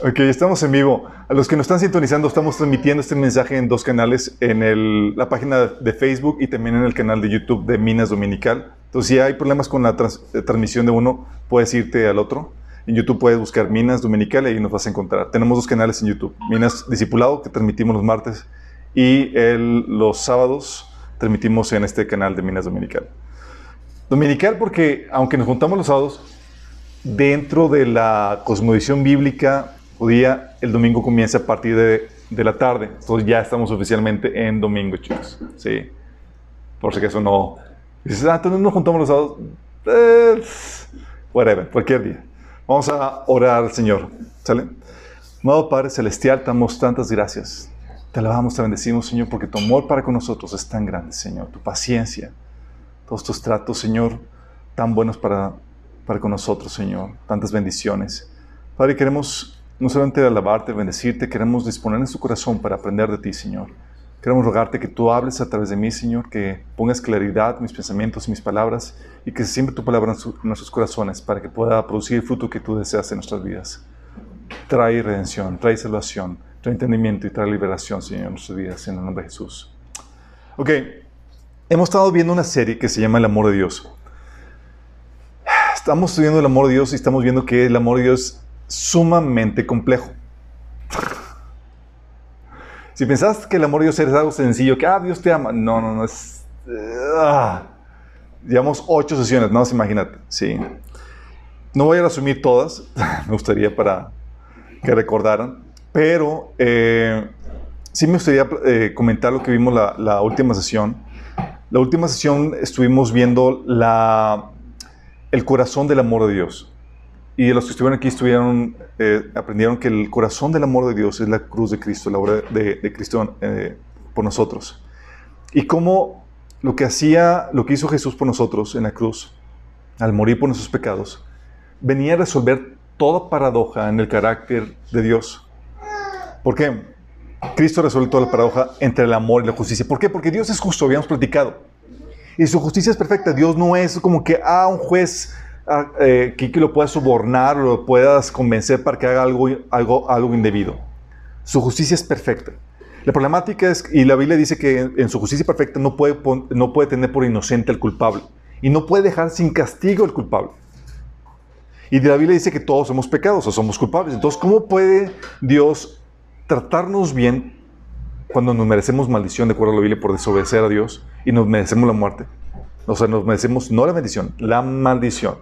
Ok, estamos en vivo. A los que nos están sintonizando, estamos transmitiendo este mensaje en dos canales, en la página de Facebook y también en el canal de YouTube de Minas Dominical. Entonces, si hay problemas con la eh, transmisión de uno, puedes irte al otro. En YouTube puedes buscar Minas Dominical y ahí nos vas a encontrar. Tenemos dos canales en YouTube. Minas Discipulado, que transmitimos los martes, y los sábados transmitimos en este canal de Minas Dominical. Dominical porque, aunque nos juntamos los sábados, dentro de la cosmovisión bíblica judía, el domingo comienza a partir de, de la tarde. Entonces ya estamos oficialmente en domingo, chicos. Sí. Por si acaso no... Dices, ah, entonces nos juntamos los sábados. Eh, whatever, cualquier día. Vamos a orar al Señor. ¿Sale? Amado Padre Celestial, te damos tantas gracias. Te alabamos, te bendecimos, Señor, porque tu amor para con nosotros es tan grande, Señor. Tu paciencia, todos tus tratos, Señor, tan buenos para, para con nosotros, Señor. Tantas bendiciones. Padre, queremos no solamente alabarte, bendecirte, queremos disponer en su corazón para aprender de ti, Señor. Queremos rogarte que tú hables a través de mí, Señor, que pongas claridad en mis pensamientos y mis palabras y que siempre tu palabra en, nuestros corazones para que pueda producir el fruto que tú deseas en nuestras vidas. Trae redención, trae salvación, trae entendimiento y trae liberación, Señor, en nuestras vidas, en el nombre de Jesús. Ok, hemos estado viendo una serie que se llama El amor de Dios. Estamos estudiando el amor de Dios y estamos viendo que el amor de Dios es sumamente complejo. Si pensás que el amor de Dios es algo sencillo, que, ah, Dios te ama, no, no, no, es... Uh, llevamos ocho sesiones, no, imagínate, sí. No voy a resumir todas, me gustaría para que recordaran, pero eh, sí me gustaría eh, comentar lo que vimos la, última sesión. La última sesión estuvimos viendo la, el corazón del amor de Dios. Y los que estuvieron aquí estuvieron, eh, aprendieron que el corazón del amor de Dios es la cruz de Cristo, la obra de, Cristo eh, por nosotros. Y cómo lo que hacía, lo que hizo Jesús por nosotros en la cruz, al morir por nuestros pecados, venía a resolver toda paradoja en el carácter de Dios. ¿Por qué? Cristo resuelve toda la paradoja entre el amor y la justicia. ¿Por qué? Porque Dios es justo, habíamos platicado. Y su justicia es perfecta. Dios no es como que, ah, un juez Ah, eh, que, lo puedas sobornar lo puedas convencer para que haga algo, algo, algo indebido. Su justicia es perfecta. La problemática es, y la Biblia dice que en, su justicia perfecta no puede, no puede tener por inocente al culpable y no puede dejar sin castigo al culpable. Y la Biblia dice que todos somos pecados o somos culpables. Entonces, ¿cómo puede Dios tratarnos bien cuando nos merecemos maldición de acuerdo a la Biblia por desobedecer a Dios y nos merecemos la muerte? O sea, nos merecemos no la bendición, la maldición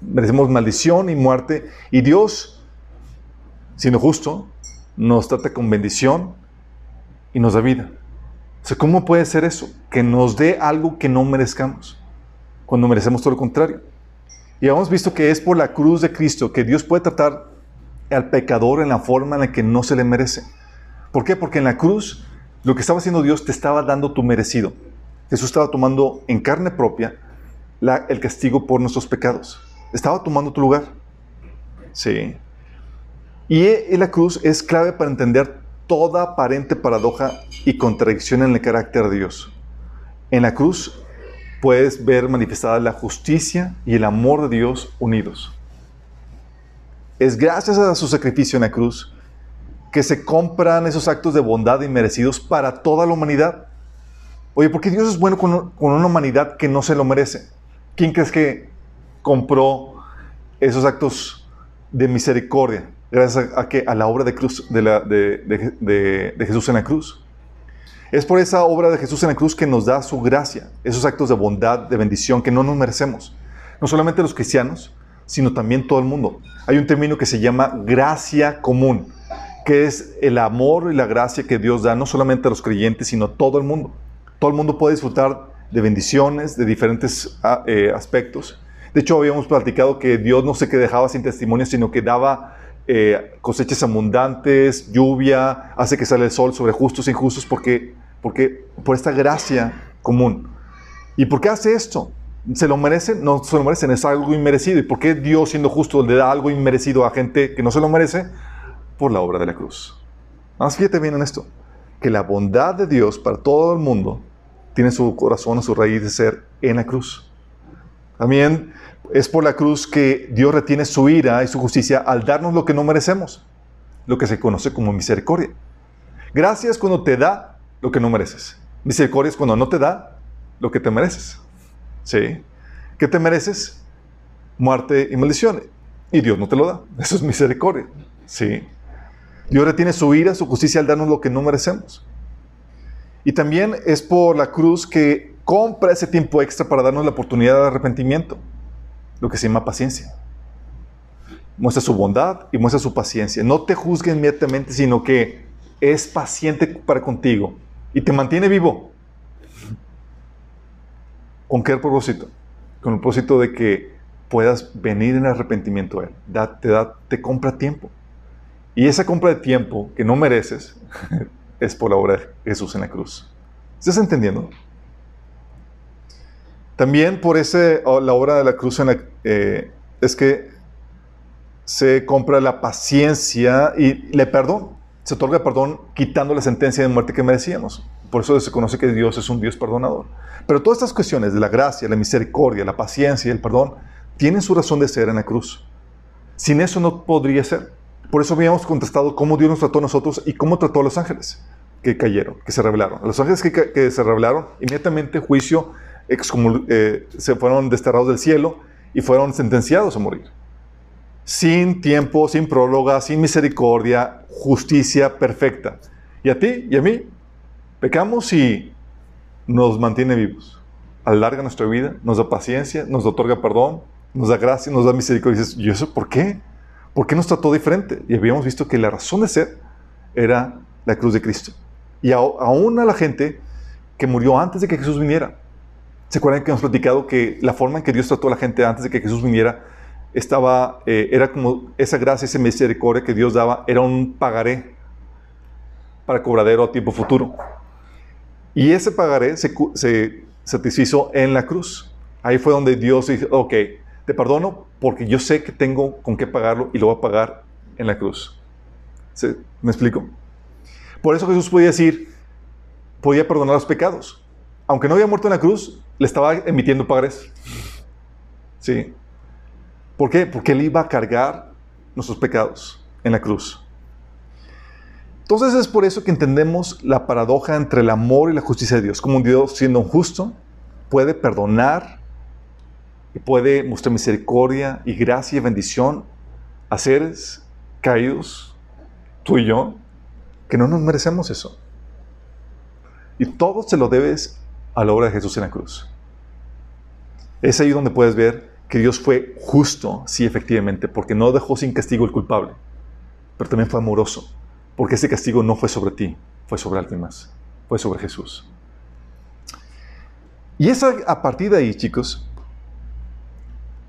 merecemos maldición y muerte. Y Dios, siendo justo, nos trata con bendición y nos da vida. O ¿cómo puede ser eso? Que nos dé algo que no merezcamos, cuando merecemos todo lo contrario. Y hemos visto que es por la cruz de Cristo que Dios puede tratar al pecador en la forma en la que no se le merece. ¿Por qué? Porque en la cruz lo que estaba haciendo Dios te estaba dando tu merecido. Jesús estaba tomando en carne propia el castigo por nuestros pecados. Estaba tomando tu lugar. Sí. Y en la cruz es clave para entender toda aparente paradoja y contradicción en el carácter de Dios. En la cruz puedes ver manifestada la justicia y el amor de Dios unidos. Es gracias a su sacrificio en la cruz que se compran esos actos de bondad inmerecidos para toda la humanidad. Oye, ¿por qué Dios es bueno con, una humanidad que no se lo merece? ¿Quién crees que compró esos actos de misericordia gracias a, que, a la obra de, cruz, de, Jesús en la cruz? Es por esa obra de Jesús en la cruz que nos da su gracia, esos actos de bondad, de bendición que no nos merecemos. No solamente los cristianos, sino también todo el mundo. Hay un término que se llama gracia común, que es el amor y la gracia que Dios da no solamente a los creyentes, sino a todo el mundo. Todo el mundo puede disfrutar de bendiciones, de diferentes ah, eh, aspectos. De hecho, habíamos platicado que Dios no sé qué dejaba sin testimonio, sino que daba eh, cosechas abundantes, lluvia, hace que sale el sol sobre justos e injustos, porque, porque por esta gracia común. ¿Y por qué hace esto? ¿Se lo merecen? No se lo merecen, es algo inmerecido. ¿Y por qué Dios, siendo justo, le da algo inmerecido a gente que no se lo merece? Por la obra de la cruz. Más fíjate bien en esto, que la bondad de Dios para todo el mundo tiene su corazón, su raíz de ser en la cruz. También es por la cruz que Dios retiene su ira y su justicia al darnos lo que no merecemos, lo que se conoce como misericordia. Gracias cuando te da lo que no mereces. Misericordia es cuando no te da lo que te mereces. ¿Sí? ¿Qué te mereces? Muerte y maldición. Y Dios no te lo da. Eso es misericordia. ¿Sí? Dios retiene su ira, su justicia al darnos lo que no merecemos. Y también es por la cruz que compra ese tiempo extra para darnos la oportunidad de arrepentimiento, lo que se llama paciencia. Muestra su bondad y muestra su paciencia. No te juzgue inmediatamente, sino que es paciente para contigo y te mantiene vivo. ¿Con qué propósito? Con el propósito de que puedas venir en arrepentimiento a Él. te, da, te compra tiempo. Y esa compra de tiempo que no mereces es por la obra de Jesús en la cruz. ¿Estás entendiendo? También por ese, la obra de la cruz eh, es que se compra la paciencia y le perdón. Se otorga perdón quitando la sentencia de muerte que merecíamos. Por eso se conoce que Dios es un Dios perdonador. Pero todas estas cuestiones de la gracia, la misericordia, la paciencia y el perdón tienen su razón de ser en la cruz. Sin eso no podría ser. Por eso habíamos contestado cómo Dios nos trató a nosotros y cómo trató a los ángeles que cayeron, que se rebelaron. Los ángeles que, se rebelaron, inmediatamente juicio, eh, se fueron desterrados del cielo y fueron sentenciados a morir. Sin tiempo, sin próloga, sin misericordia, justicia perfecta. Y a ti y a mí, pecamos y nos mantiene vivos. Alarga nuestra vida, nos da paciencia, nos otorga perdón, nos da gracia, nos da misericordia. Y dices, ¿y eso por qué? ¿Por qué nos trató diferente? Y habíamos visto que la razón de ser era la cruz de Cristo. Y aún a la gente que murió antes de que Jesús viniera. ¿Se acuerdan que hemos platicado que la forma en que Dios trató a la gente antes de que Jesús viniera estaba, eh, era como esa gracia, esa misericordia que Dios daba, era un pagaré para cobradero a tiempo futuro. Y ese pagaré se, se satisfizo en la cruz. Ahí fue donde Dios dijo, ok, te perdono porque yo sé que tengo con qué pagarlo y lo voy a pagar en la cruz. ¿Me explico? Por eso Jesús podía decir, podía perdonar los pecados. Aunque no había muerto en la cruz, le estaba emitiendo pagarés. ¿Sí? ¿Por qué? Porque Él iba a cargar nuestros pecados en la cruz. Entonces es por eso que entendemos la paradoja entre el amor y la justicia de Dios. Como un Dios siendo justo puede perdonar y puede mostrar misericordia y gracia y bendición a seres caídos, tú y yo, que no nos merecemos eso. Y todo se lo debes a la obra de Jesús en la cruz. Es ahí donde puedes ver que Dios fue justo, sí, efectivamente, porque no dejó sin castigo el culpable, pero también fue amoroso, porque ese castigo no fue sobre ti, fue sobre alguien más, fue sobre Jesús. Y es a partir de ahí, chicos,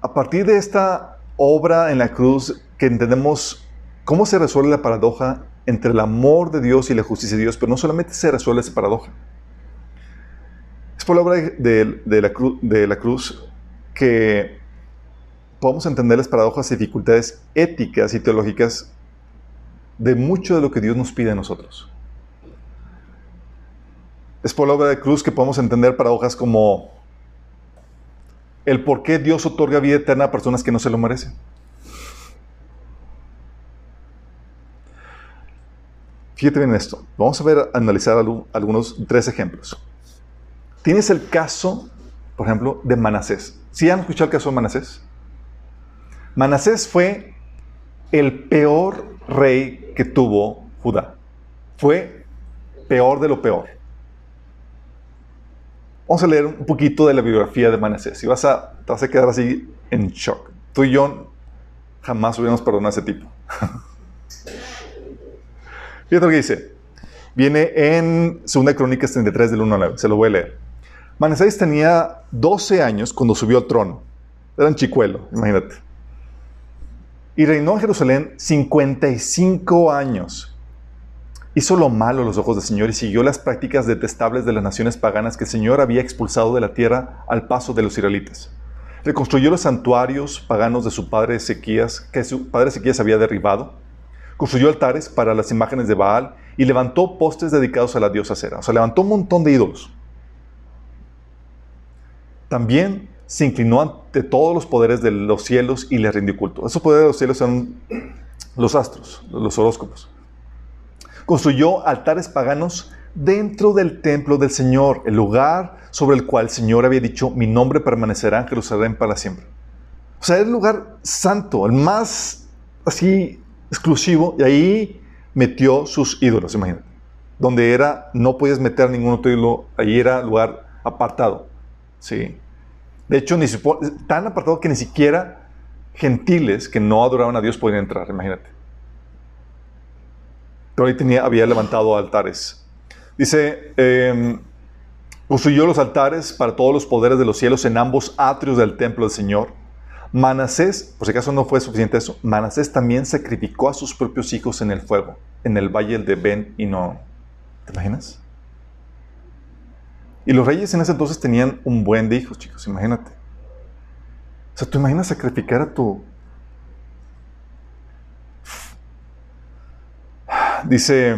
a partir de esta obra en la cruz que entendemos cómo se resuelve la paradoja entre el amor de Dios y la justicia de Dios, pero no solamente se resuelve esa paradoja. Es por la obra de, la, la cruz que podemos entender las paradojas y dificultades éticas y teológicas de mucho de lo que Dios nos pide a nosotros. Es por la obra de cruz que podemos entender paradojas como el por qué Dios otorga vida eterna a personas que no se lo merecen. Fíjate bien esto. Vamos a ver, analizar algunos tres ejemplos. Tienes el caso, por ejemplo, de Manasés. ¿Sí han escuchado el caso de Manasés? Manasés fue el peor rey que tuvo Judá. Fue peor de lo peor. Vamos a leer un poquito de la biografía de Manasés y vas a, te vas a quedar así en shock. Tú y yo jamás hubiéramos perdonado a ese tipo. Fíjate lo que dice. Viene en 2 Crónicas 33 del 1 al 9. Se lo voy a leer. Manasés tenía 12 años cuando subió al trono. Era un chicuelo, imagínate. Y reinó en Jerusalén 55 años hizo lo malo a los ojos del Señor y siguió las prácticas detestables de las naciones paganas que el Señor había expulsado de la tierra al paso de los israelitas. Reconstruyó los santuarios paganos de su padre Ezequías, que su padre Ezequías había derribado. Construyó altares para las imágenes de Baal y levantó postes dedicados a la diosa Cera. O sea, levantó un montón de ídolos. También se inclinó ante todos los poderes de los cielos y le rindió culto. Esos poderes de los cielos son los astros, los horóscopos. Construyó altares paganos dentro del templo del Señor, el lugar sobre el cual el Señor había dicho, mi nombre permanecerá en Jerusalén para siempre. O sea, es el lugar santo, el más así exclusivo, y ahí metió sus ídolos, imagínate. Donde era, no podías meter ningún otro ídolo, ahí era lugar apartado. Sí. De hecho, ni tan apartado que ni siquiera gentiles que no adoraban a Dios podían entrar, imagínate. Pero ahí tenía, había levantado altares. Dice, eh, construyó los altares para todos los poderes de los cielos en ambos atrios del templo del Señor. Manasés, por si acaso no fue suficiente eso, Manasés también sacrificó a sus propios hijos en el fuego, en el valle de Ben y no. ¿Te imaginas? Y los reyes en ese entonces tenían un buen de hijos, chicos, imagínate. O sea, ¿tú imaginas sacrificar a tu... Dice,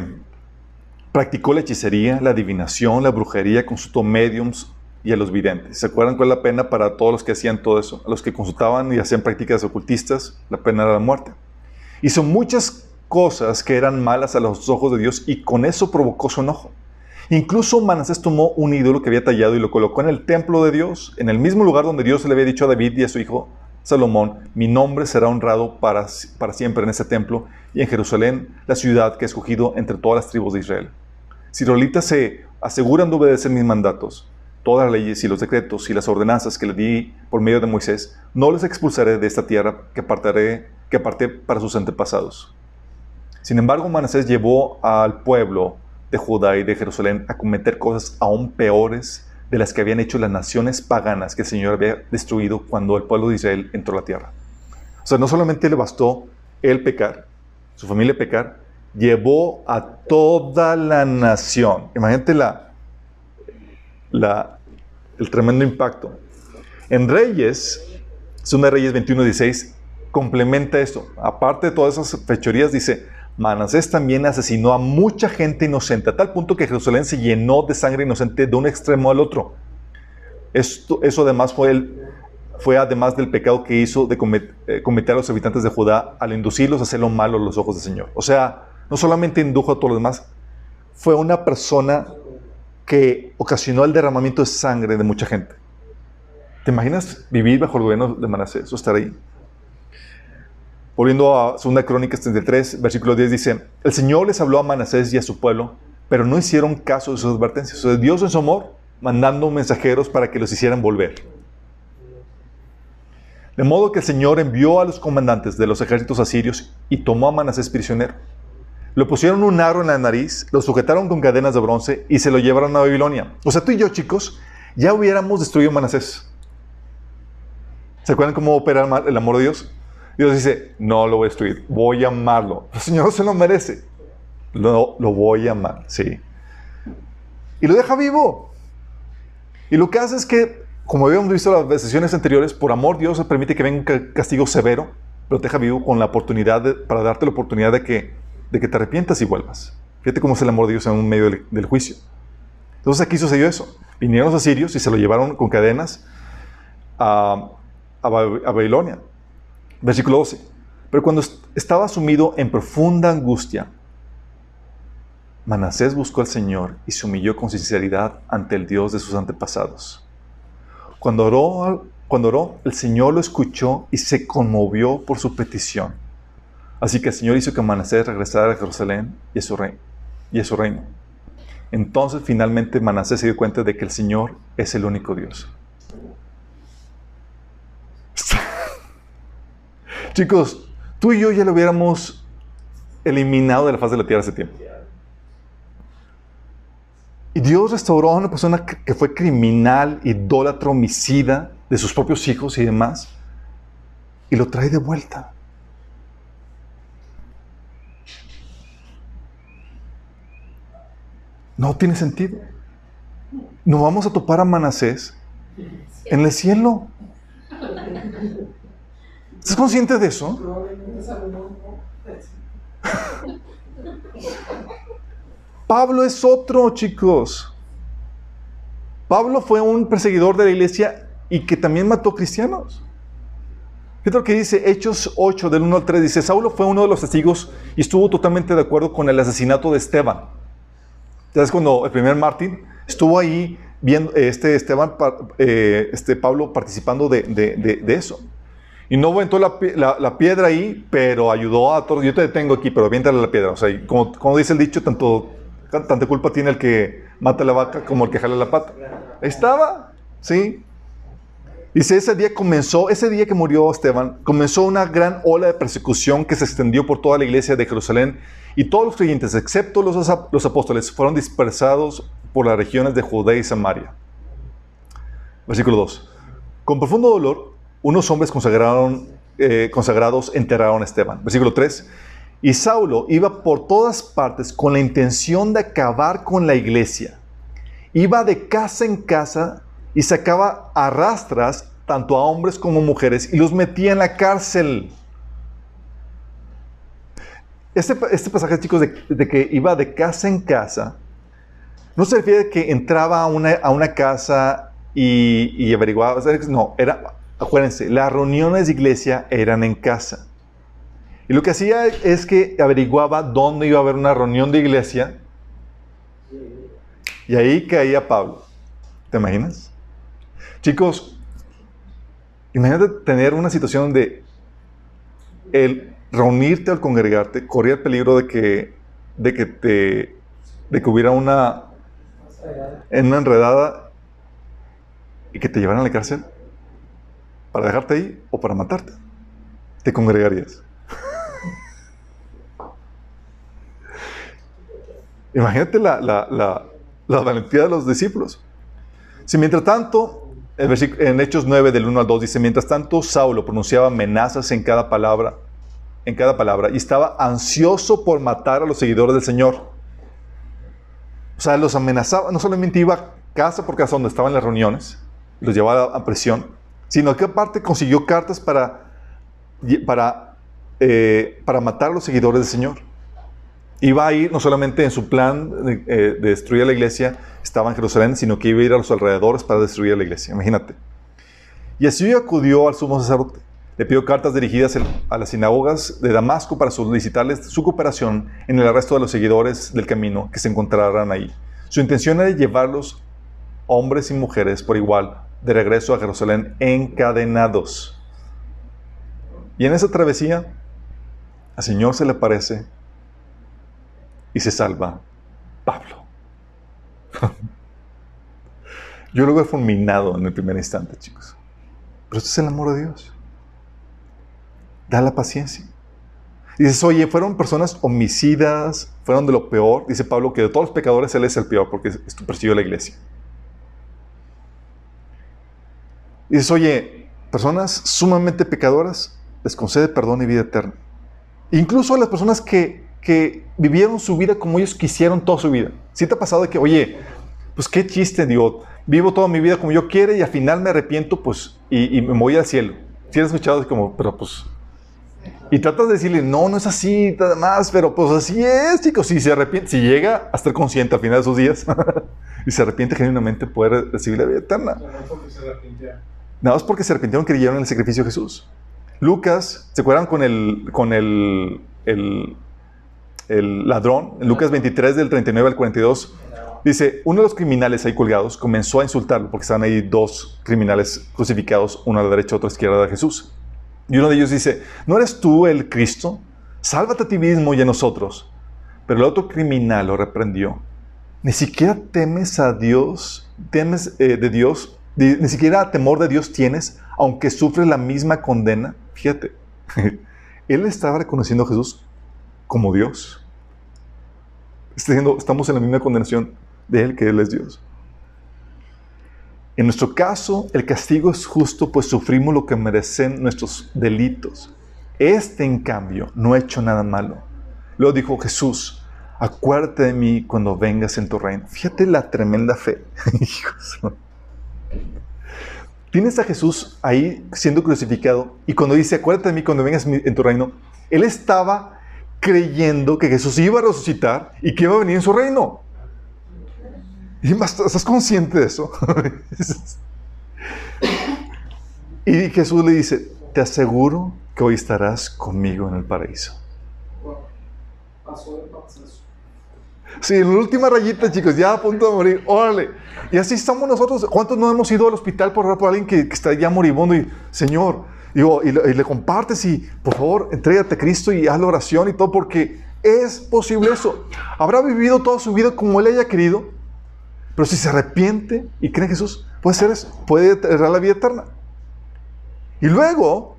practicó la hechicería, la adivinación, la brujería, consultó mediums y a los videntes. ¿Se acuerdan cuál es la pena para todos los que hacían todo eso? A los que consultaban y hacían prácticas ocultistas, la pena era la muerte. Hizo muchas cosas que eran malas a los ojos de Dios y con eso provocó su enojo. Incluso Manasés tomó un ídolo que había tallado y lo colocó en el templo de Dios, en el mismo lugar donde Dios le había dicho a David y a su hijo Salomón, mi nombre será honrado para, para siempre en ese templo y en Jerusalén, la ciudad que he escogido entre todas las tribus de Israel. Si israelitas se aseguran de obedecer mis mandatos, todas las leyes y los decretos y las ordenanzas que le di por medio de Moisés, no les expulsaré de esta tierra que apartaré, que aparté para sus antepasados. Sin embargo, Manasés llevó al pueblo de Judá y de Jerusalén a cometer cosas aún peores de las que habían hecho las naciones paganas que el Señor había destruido cuando el pueblo de Israel entró a la tierra. O sea, no solamente le bastó él pecar, su familia pecar, llevó a toda la nación. Imagínate la, la, el tremendo impacto. En Reyes, de Reyes 21-16, complementa esto. Aparte de todas esas fechorías, dice, Manasés también asesinó a mucha gente inocente, a tal punto que Jerusalén se llenó de sangre inocente de un extremo al otro. Esto, eso además fue, el, fue además del pecado que hizo de eh, cometer, a los habitantes de Judá al inducirlos a hacer lo malo a los ojos del Señor. O sea, no solamente indujo a todos los demás, fue una persona que ocasionó el derramamiento de sangre de mucha gente. ¿Te imaginas vivir bajo el gobierno de Manasés o estar ahí? Volviendo a 2 Crónicas 33, versículo 10 dice, el Señor les habló a Manasés y a su pueblo, pero no hicieron caso de sus advertencias. O Dios en su amor, mandando mensajeros para que los hicieran volver. De modo que el Señor envió a los comandantes de los ejércitos asirios y tomó a Manasés prisionero. Le pusieron un aro en la nariz, lo sujetaron con cadenas de bronce y se lo llevaron a Babilonia. O sea, tú y yo, chicos, ya hubiéramos destruido Manasés. ¿Se acuerdan cómo opera el amor de Dios? Dios dice, no lo voy a destruir, voy a amarlo. El Señor se lo merece. Lo, lo voy a amar, sí. Y lo deja vivo. Y lo que hace es que, como habíamos visto en las sesiones anteriores, por amor Dios permite que venga un castigo severo, pero te deja vivo con la oportunidad para darte la oportunidad de que, de que te arrepientas y vuelvas. Fíjate cómo es el amor de Dios en un medio del, juicio. Entonces aquí sucedió eso. Vinieron los asirios y se lo llevaron con cadenas a, a Babilonia. Versículo 12. Pero cuando estaba sumido en profunda angustia, Manasés buscó al Señor y se humilló con sinceridad ante el Dios de sus antepasados. Cuando oró, cuando oró, el Señor lo escuchó y se conmovió por su petición. Así que el Señor hizo que Manasés regresara a Jerusalén y a su reino. Y a su reino. Entonces finalmente Manasés se dio cuenta de que el Señor es el único Dios. Chicos, tú y yo ya lo hubiéramos eliminado de la faz de la tierra hace tiempo. Y Dios restauró a una persona que fue criminal, idólatra, homicida de sus propios hijos y demás, y lo trae de vuelta. No tiene sentido. No vamos a topar a Manasés en el cielo. ¿Estás consciente de eso? Pablo es otro, chicos. Pablo fue un perseguidor de la iglesia y que también mató cristianos. Fíjate lo que dice Hechos 8, del 1 al 3. Dice, Saulo fue uno de los testigos y estuvo totalmente de acuerdo con el asesinato de Esteban. ¿Sabes cuando el primer Martín estuvo ahí viendo, este Esteban, eh, este Pablo participando de, eso? Y no aventó la, la, piedra ahí, pero ayudó a todos. Yo te detengo aquí, pero aviéntale la piedra. O sea, como, como dice el dicho, tanto, tanta culpa tiene el que mata la vaca como el que jala la pata. Estaba, ¿sí? Dice, ese día comenzó, ese día que murió Esteban, comenzó una gran ola de persecución que se extendió por toda la iglesia de Jerusalén y todos los creyentes, excepto los, los apóstoles, fueron dispersados por las regiones de Judea y Samaria. Versículo 2. Con profundo dolor, unos hombres consagraron, eh, consagrados enterraron a Esteban. Versículo 3. Y Saulo iba por todas partes con la intención de acabar con la iglesia. Iba de casa en casa y sacaba a rastras tanto a hombres como mujeres y los metía en la cárcel. Este, este pasaje, chicos, de, que iba de casa en casa, no se refiere a que entraba a una, a una casa y, y averiguaba, no, era, acuérdense, las reuniones de iglesia eran en casa. Y lo que hacía es que averiguaba dónde iba a haber una reunión de iglesia y ahí caía Pablo. ¿Te imaginas? Chicos, imagínate tener una situación donde el reunirte al congregarte corría el peligro de que, de que te de que hubiera una en una enredada y que te llevaran a la cárcel para dejarte ahí o para matarte. Te congregarías. Imagínate la, la, la, la valentía de los discípulos. Si mientras tanto en Hechos 9 del 1 al 2 dice, mientras tanto Saulo pronunciaba amenazas en cada palabra, en cada palabra, y estaba ansioso por matar a los seguidores del Señor. O sea, los amenazaba, no solamente iba casa por casa donde estaban las reuniones, los llevaba a prisión, sino que aparte consiguió cartas para, para, eh, para matar a los seguidores del Señor. Iba a ir no solamente en su plan de, eh, de destruir la iglesia, estaba en Jerusalén, sino que iba a ir a los alrededores para destruir la iglesia. Imagínate. Y así acudió al sumo sacerdote. Le pidió cartas dirigidas a las sinagogas de Damasco para solicitarles su cooperación en el arresto de los seguidores del camino que se encontraran ahí. Su intención era llevarlos, hombres y mujeres por igual, de regreso a Jerusalén encadenados. Y en esa travesía, al Señor se le aparece y se salva Pablo. Yo lo veo fulminado en el primer instante, chicos. Pero esto es el amor de Dios. Da la paciencia. Dices, oye, fueron personas homicidas, fueron de lo peor. Dice Pablo que de todos los pecadores él es el peor porque esto persiguió la iglesia. Dices, oye, personas sumamente pecadoras les concede perdón y vida eterna. Incluso a las personas que que vivieron su vida como ellos quisieron toda su vida. Si te ha pasado de que, oye, pues qué chiste, Dios, vivo toda mi vida como yo quiero y al final me arrepiento, pues, y, me voy al cielo. Si has escuchado, es como, pero pues, y tratas de decirle, no, no es así, nada más, pero pues así es, chicos. Si se arrepiente, si llega a estar consciente al final de sus días y se arrepiente genuinamente, puede recibir la vida eterna. Nada más porque se arrepintieron, creyeron en el sacrificio de Jesús. Lucas, ¿se acuerdan con el, con el, el el ladrón, en Lucas 23 del 39 al 42, dice, uno de los criminales ahí colgados comenzó a insultarlo porque estaban ahí dos criminales crucificados, uno a la derecha, otro a la izquierda de Jesús. Y uno de ellos dice, ¿no eres tú el Cristo? Sálvate a ti mismo y a nosotros. Pero el otro criminal lo reprendió. Ni siquiera temes a Dios, temes eh, de Dios, ni siquiera temor de Dios tienes, aunque sufres la misma condena. Fíjate, él estaba reconociendo a Jesús como Dios. estamos en la misma condenación de Él que Él es Dios. En nuestro caso, el castigo es justo, pues sufrimos lo que merecen nuestros delitos. Este, en cambio, no ha hecho nada malo. Lo dijo Jesús, acuérdate de mí cuando vengas en tu reino. Fíjate la tremenda fe. Tienes a Jesús ahí siendo crucificado y cuando dice, acuérdate de mí cuando vengas en tu reino, Él estaba creyendo que Jesús iba a resucitar y que iba a venir en su reino. ¿Estás consciente de eso? Y Jesús le dice, te aseguro que hoy estarás conmigo en el paraíso. Sí, la última rayita, chicos, ya a punto de morir, órale. Y así estamos nosotros. ¿Cuántos no hemos ido al hospital por, por alguien que, está ya moribundo y, Señor, digo, y, le compartes y, por favor, entrégate a Cristo y haz la oración y todo, porque es posible eso. Habrá vivido toda su vida como Él haya querido, pero si se arrepiente y cree en Jesús, puede ser eso, puede tener la vida eterna. Y luego,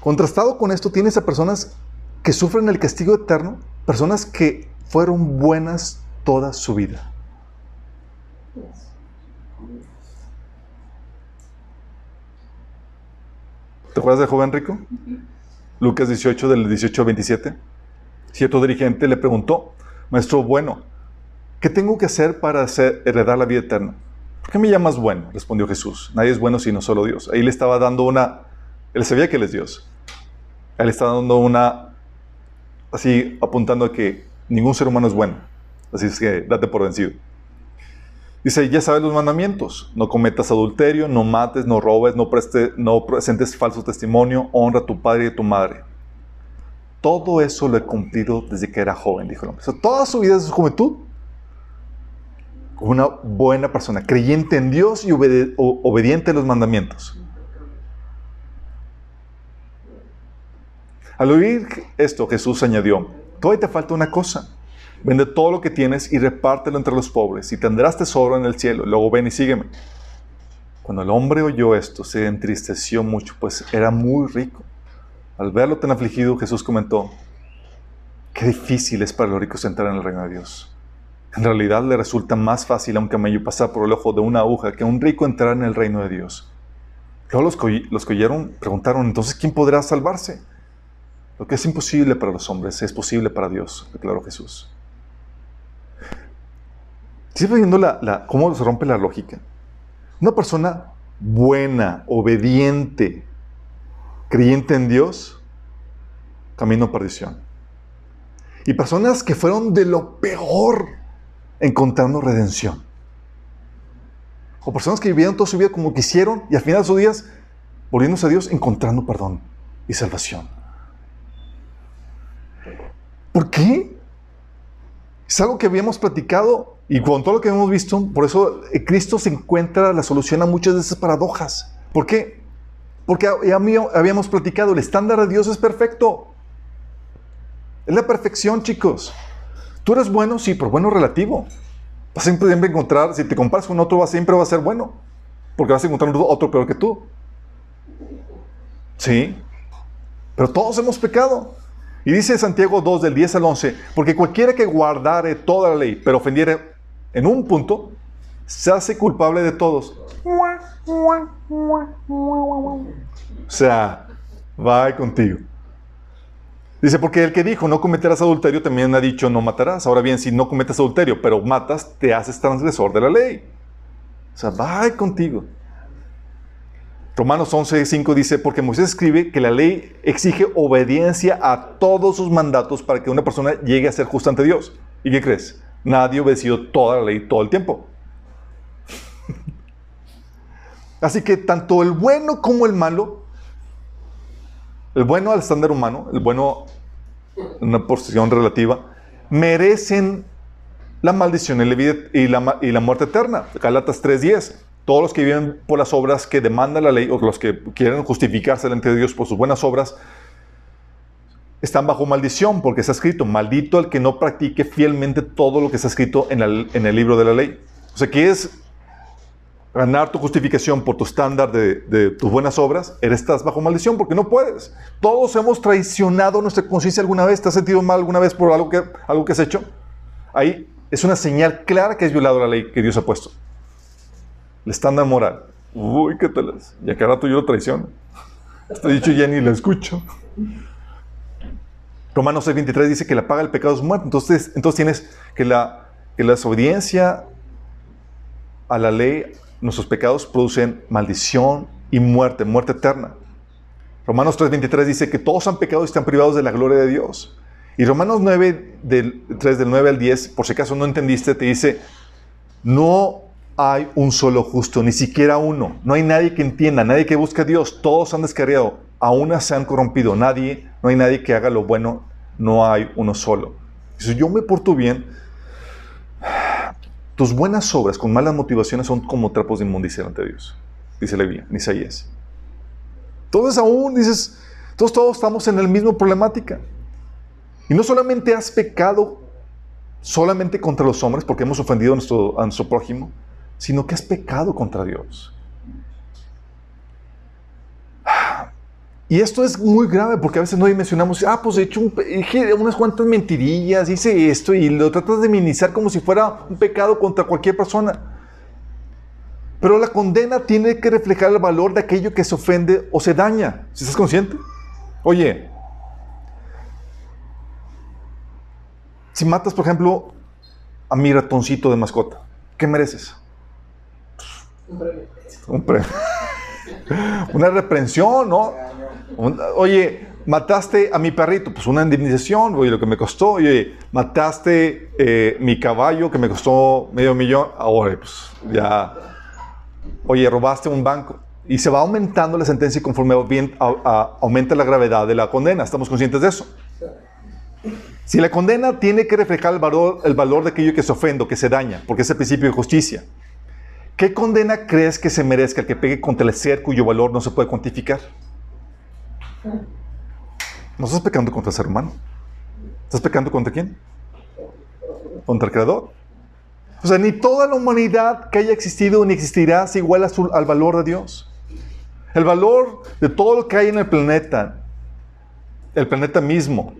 contrastado con esto, tienes a personas que sufren el castigo eterno, personas que fueron buenas toda su vida. ¿Te acuerdas del joven rico? Lucas 18, del 18 al 27. Cierto dirigente le preguntó, Maestro bueno, ¿qué tengo que hacer para heredar la vida eterna? ¿Por qué me llamas bueno? Respondió Jesús. Nadie es bueno sino solo Dios. Ahí le estaba dando una... Él sabía que Él es Dios. Él estaba dando una... Así apuntando a que ningún ser humano es bueno. Así es que date por vencido. Dice, ya sabes los mandamientos. No cometas adulterio, no mates, no robes, no, preste, no presentes falso testimonio, honra a tu padre y a tu madre. Todo eso lo he cumplido desde que era joven, dijo el hombre. toda su vida de su juventud, una buena persona, creyente en Dios y obediente a los mandamientos. Al oír esto, Jesús añadió, todavía te falta una cosa. Vende todo lo que tienes y repártelo entre los pobres y tendrás tesoro en el cielo. Luego ven y sígueme. Cuando el hombre oyó esto, se entristeció mucho, pues era muy rico. Al verlo tan afligido, Jesús comentó, qué difícil es para los ricos entrar en el reino de Dios. En realidad le resulta más fácil a un camello pasar por el ojo de una aguja que a un rico entrar en el reino de Dios. Luego los que, los que oyeron preguntaron, entonces, ¿quién podrá salvarse? Lo que es imposible para los hombres es posible para Dios, declaró Jesús. ¿Sigues viendo la, cómo se rompe la lógica? Una persona buena, obediente, creyente en Dios, camino a perdición. Y personas que fueron de lo peor encontrando redención. O personas que vivieron toda su vida como quisieron y al final de sus días, volviéndose a Dios, encontrando perdón y salvación. ¿Por qué? Es algo que habíamos platicado y con todo lo que hemos visto, por eso eh, Cristo se encuentra la solución a muchas de esas paradojas. ¿Por qué? Porque habíamos platicado, el estándar de Dios es perfecto. Es la perfección, chicos. Tú eres bueno, sí, pero bueno relativo. Vas siempre a encontrar, si te comparas con otro, siempre va a ser bueno. Porque vas a encontrar otro peor que tú. Sí. Pero todos hemos pecado. Y dice Santiago 2 del 10 al 11, porque cualquiera que guardare toda la ley, pero ofendiere en un punto, se hace culpable de todos. O sea, va contigo. Dice, porque el que dijo no cometerás adulterio también ha dicho no matarás. Ahora bien, si no cometes adulterio, pero matas, te haces transgresor de la ley. O sea, va contigo. Romanos 11.5 dice, porque Moisés escribe que la ley exige obediencia a todos sus mandatos para que una persona llegue a ser justa ante Dios. ¿Y qué crees? Nadie obedeció toda la ley todo el tiempo. Así que tanto el bueno como el malo, el bueno al estándar humano, el bueno en una posición relativa, merecen la maldición y la, y la muerte eterna. Galatas 3.10 todos los que viven por las obras que demanda la ley o los que quieren justificarse delante de Dios por sus buenas obras, están bajo maldición porque está escrito, maldito el que no practique fielmente todo lo que está escrito en, el libro de la ley. O sea, quieres ganar tu justificación por tu estándar de, tus buenas obras, eres, estás bajo maldición porque no puedes. Todos hemos traicionado nuestra conciencia alguna vez. ¿Te has sentido mal alguna vez por algo que, algo que has hecho? Ahí es una señal clara que has violado la ley que Dios ha puesto el estándar moral. Uy, qué tal es. Y acá rato yo lo traiciono. Este dicho ya ni lo escucho. Romanos 6:23 dice que la paga del pecado es muerte. Entonces, entonces tienes que la, que la desobediencia a la ley, nuestros pecados producen maldición y muerte, muerte eterna. Romanos 3:23 dice que todos han pecado y están privados de la gloria de Dios. Y Romanos 9, del, 3 del 9 al 10, por si acaso no entendiste, te dice, no hay un solo justo, ni siquiera uno. No hay nadie que entienda, nadie que busque a Dios. Todos han descarriado, aún se han corrompido. Nadie, no hay nadie que haga lo bueno, no hay uno solo. Si yo me porto bien, tus buenas obras con malas motivaciones son como trapos de inmundicia ante Dios, dice la Biblia, en Isaías. Entonces aún dices, todos, todos estamos en la misma problemática. Y no solamente has pecado solamente contra los hombres porque hemos ofendido a nuestro, a nuestro prójimo, sino que has pecado contra Dios. Y esto es muy grave porque a veces no dimensionamos, ah, pues he hecho unas cuantas mentirillas, hice esto y lo tratas de minimizar como si fuera un pecado contra cualquier persona. Pero la condena tiene que reflejar el valor de aquello que se ofende o se daña. ¿Si estás consciente? Oye, si matas, por ejemplo, a mi ratoncito de mascota, ¿qué mereces? Un premio. una reprensión, ¿no? oye, mataste a mi perrito, pues una indemnización, oye, lo que me costó. Oye, mataste eh, mi caballo que me costó medio millón, ahora pues ya. Oye, robaste un banco. Y se va aumentando la sentencia conforme aumenta la gravedad de la condena. ¿Estamos conscientes de eso? Si la condena tiene que reflejar el valor, el valor de aquello que se ofende, que se daña, porque es el principio de justicia. ¿Qué condena crees que se merezca el que pegue contra el ser cuyo valor no se puede cuantificar? No estás pecando contra el ser humano. ¿Estás pecando contra quién? Contra el Creador. O sea, ni toda la humanidad que haya existido ni existirá es igual al valor de Dios. El valor de todo lo que hay en el planeta, el planeta mismo,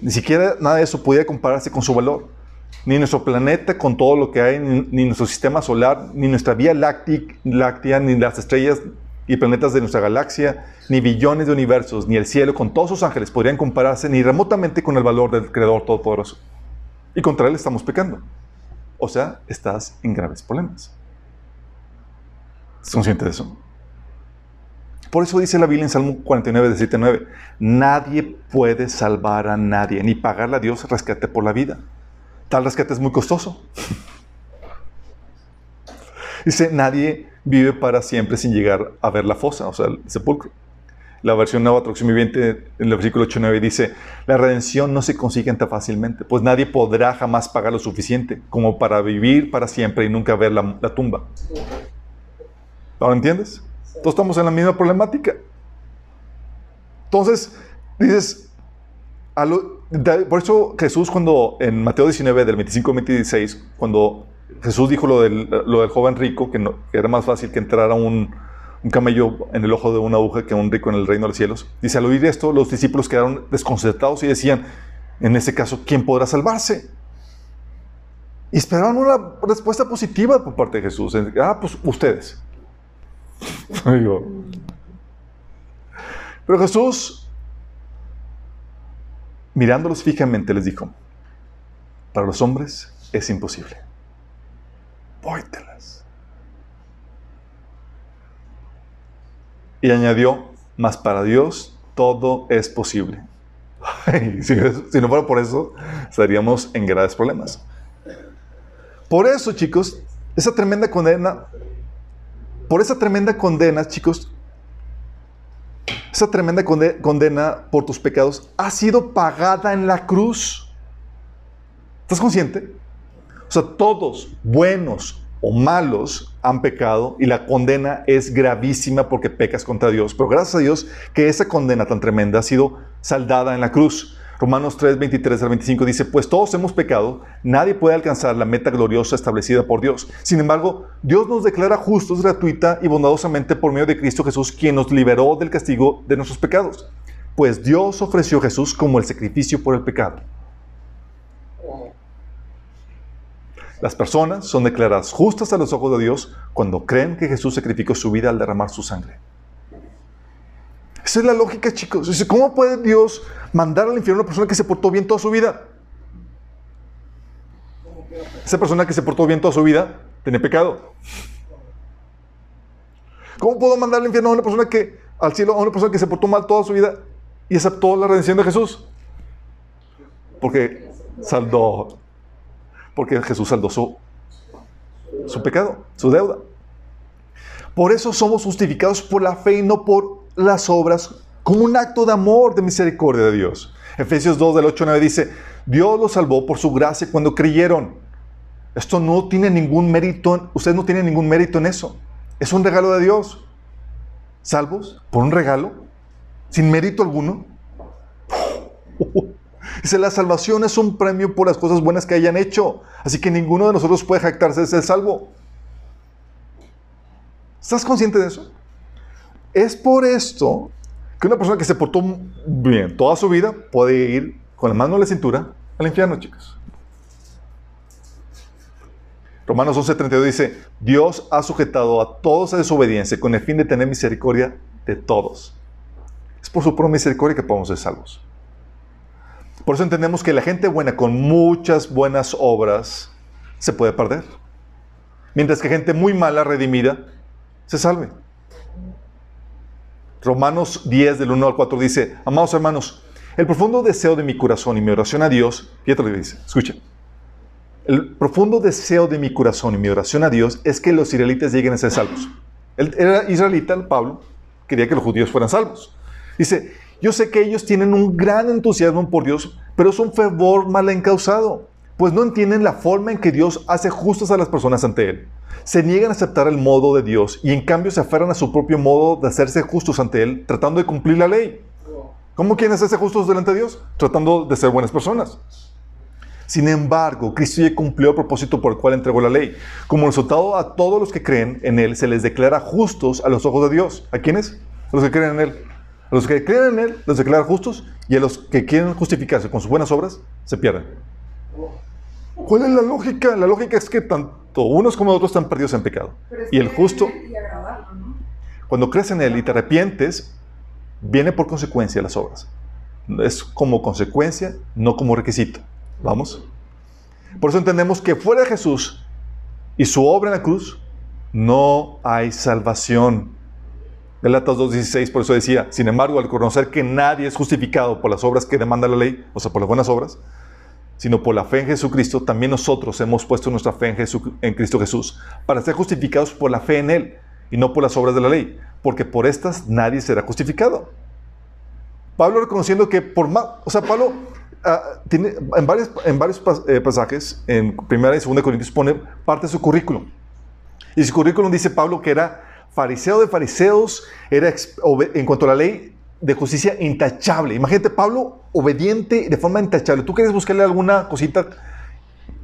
ni siquiera nada de eso podía compararse con su valor ni nuestro planeta con todo lo que hay, ni, nuestro sistema solar, ni nuestra vía láctea, ni las estrellas y planetas de nuestra galaxia, ni billones de universos, ni el cielo con todos sus ángeles podrían compararse ni remotamente con el valor del Creador Todopoderoso. Y contra Él estamos pecando. O sea, estás en graves problemas. ¿Estás consciente de eso? Por eso dice la Biblia en Salmo 49, 7, 9, nadie puede salvar a nadie, ni pagarle a Dios rescate por la vida tal rescate es muy costoso. Dice, nadie vive para siempre sin llegar a ver la fosa, o sea, el sepulcro. La versión nueva traducción viviente en el versículo 8 9 dice, la redención no se consigue tan fácilmente, pues nadie podrá jamás pagar lo suficiente como para vivir para siempre y nunca ver la, la tumba. ¿Ahora entiendes? Todos estamos en la misma problemática. Entonces, dices, por eso Jesús cuando en Mateo 19 del 25 al 26, cuando Jesús dijo lo del, lo del joven rico, que, era más fácil que entrara un, un, camello en el ojo de una aguja que un rico en el reino de los cielos, dice, al oír esto, los discípulos quedaron desconcertados y decían, en ese caso, ¿quién podrá salvarse? Y esperaban una respuesta positiva por parte de Jesús. Ah, pues ustedes. Pero Jesús Mirándolos fijamente les dijo, para los hombres es imposible. Póytelas. Y añadió, mas para Dios todo es posible. si, si, no fuera por eso, estaríamos en graves problemas. Por eso, chicos, esa tremenda condena, por esa tremenda condena, chicos, esa tremenda condena por tus pecados ha sido pagada en la cruz. ¿Estás consciente? O sea, todos, buenos o malos, han pecado y la condena es gravísima porque pecas contra Dios. Pero gracias a Dios que esa condena tan tremenda ha sido saldada en la cruz. Romanos 3, 23 al 25 dice, pues todos hemos pecado, nadie puede alcanzar la meta gloriosa establecida por Dios. Sin embargo, Dios nos declara justos gratuita y bondadosamente por medio de Cristo Jesús, quien nos liberó del castigo de nuestros pecados. Pues Dios ofreció a Jesús como el sacrificio por el pecado. Las personas son declaradas justas a los ojos de Dios cuando creen que Jesús sacrificó su vida al derramar su sangre. Esa es la lógica, chicos. ¿Cómo puede Dios mandar al infierno a una persona que se portó bien toda su vida? Esa persona que se portó bien toda su vida tiene pecado. ¿Cómo puedo mandar al infierno a una persona que al cielo a una persona que se portó mal toda su vida y aceptó la redención de Jesús? Porque saldó porque Jesús saldó su su pecado, su deuda. Por eso somos justificados por la fe y no por las obras, como un acto de amor, de misericordia de Dios. Efesios 2 del 8 al 9 dice, Dios los salvó por su gracia cuando creyeron. Esto no tiene ningún mérito, ustedes no tienen ningún mérito en eso. Es un regalo de Dios. Salvos por un regalo, sin mérito alguno. Dice, la salvación es un premio por las cosas buenas que hayan hecho. Así que ninguno de nosotros puede jactarse de ser salvo. ¿Estás consciente de eso? Es por esto que una persona que se portó bien toda su vida puede ir con la mano en la cintura al infierno, chicos. Romanos 11:32 dice, Dios ha sujetado a todos a desobediencia con el fin de tener misericordia de todos. Es por su propia misericordia que podemos ser salvos. Por eso entendemos que la gente buena con muchas buenas obras se puede perder. Mientras que gente muy mala, redimida, se salve. Romanos 10 del 1 al 4 dice, amados hermanos, el profundo deseo de mi corazón y mi oración a Dios, y otro dice, escuchen, el profundo deseo de mi corazón y mi oración a Dios es que los israelitas lleguen a ser salvos. Él era israelita, el Pablo, quería que los judíos fueran salvos. Dice, yo sé que ellos tienen un gran entusiasmo por Dios, pero es un fervor mal encausado, pues no entienden la forma en que Dios hace justas a las personas ante Él. Se niegan a aceptar el modo de Dios y en cambio se aferran a su propio modo de hacerse justos ante Él, tratando de cumplir la ley. ¿Cómo quieren hacerse justos delante de Dios? Tratando de ser buenas personas. Sin embargo, Cristo ya cumplió el propósito por el cual entregó la ley. Como resultado, a todos los que creen en Él se les declara justos a los ojos de Dios. ¿A quiénes? A los que creen en Él. A los que creen en Él los declara justos y a los que quieren justificarse con sus buenas obras se pierden. ¿Cuál es la lógica? La lógica es que tanto unos como otros están perdidos en pecado. Y el justo, cuando crees en Él y te arrepientes, viene por consecuencia las obras. Es como consecuencia, no como requisito. ¿Vamos? Por eso entendemos que fuera de Jesús y su obra en la cruz, no hay salvación. Galatas 2.16, por eso decía, sin embargo, al conocer que nadie es justificado por las obras que demanda la ley, o sea, por las buenas obras, sino por la fe en Jesucristo, también nosotros hemos puesto nuestra fe en, Cristo Jesús, para ser justificados por la fe en Él y no por las obras de la ley, porque por estas nadie será justificado. Pablo reconociendo que por más, o sea, Pablo ah, tiene en varios, en varios eh, pasajes, en primera y segunda Corintios, pone parte de su currículum. Y su currículum dice Pablo que era fariseo de fariseos, era en cuanto a la ley de justicia intachable. Imagínate, Pablo obediente de forma intachable. Tú querías buscarle alguna cosita,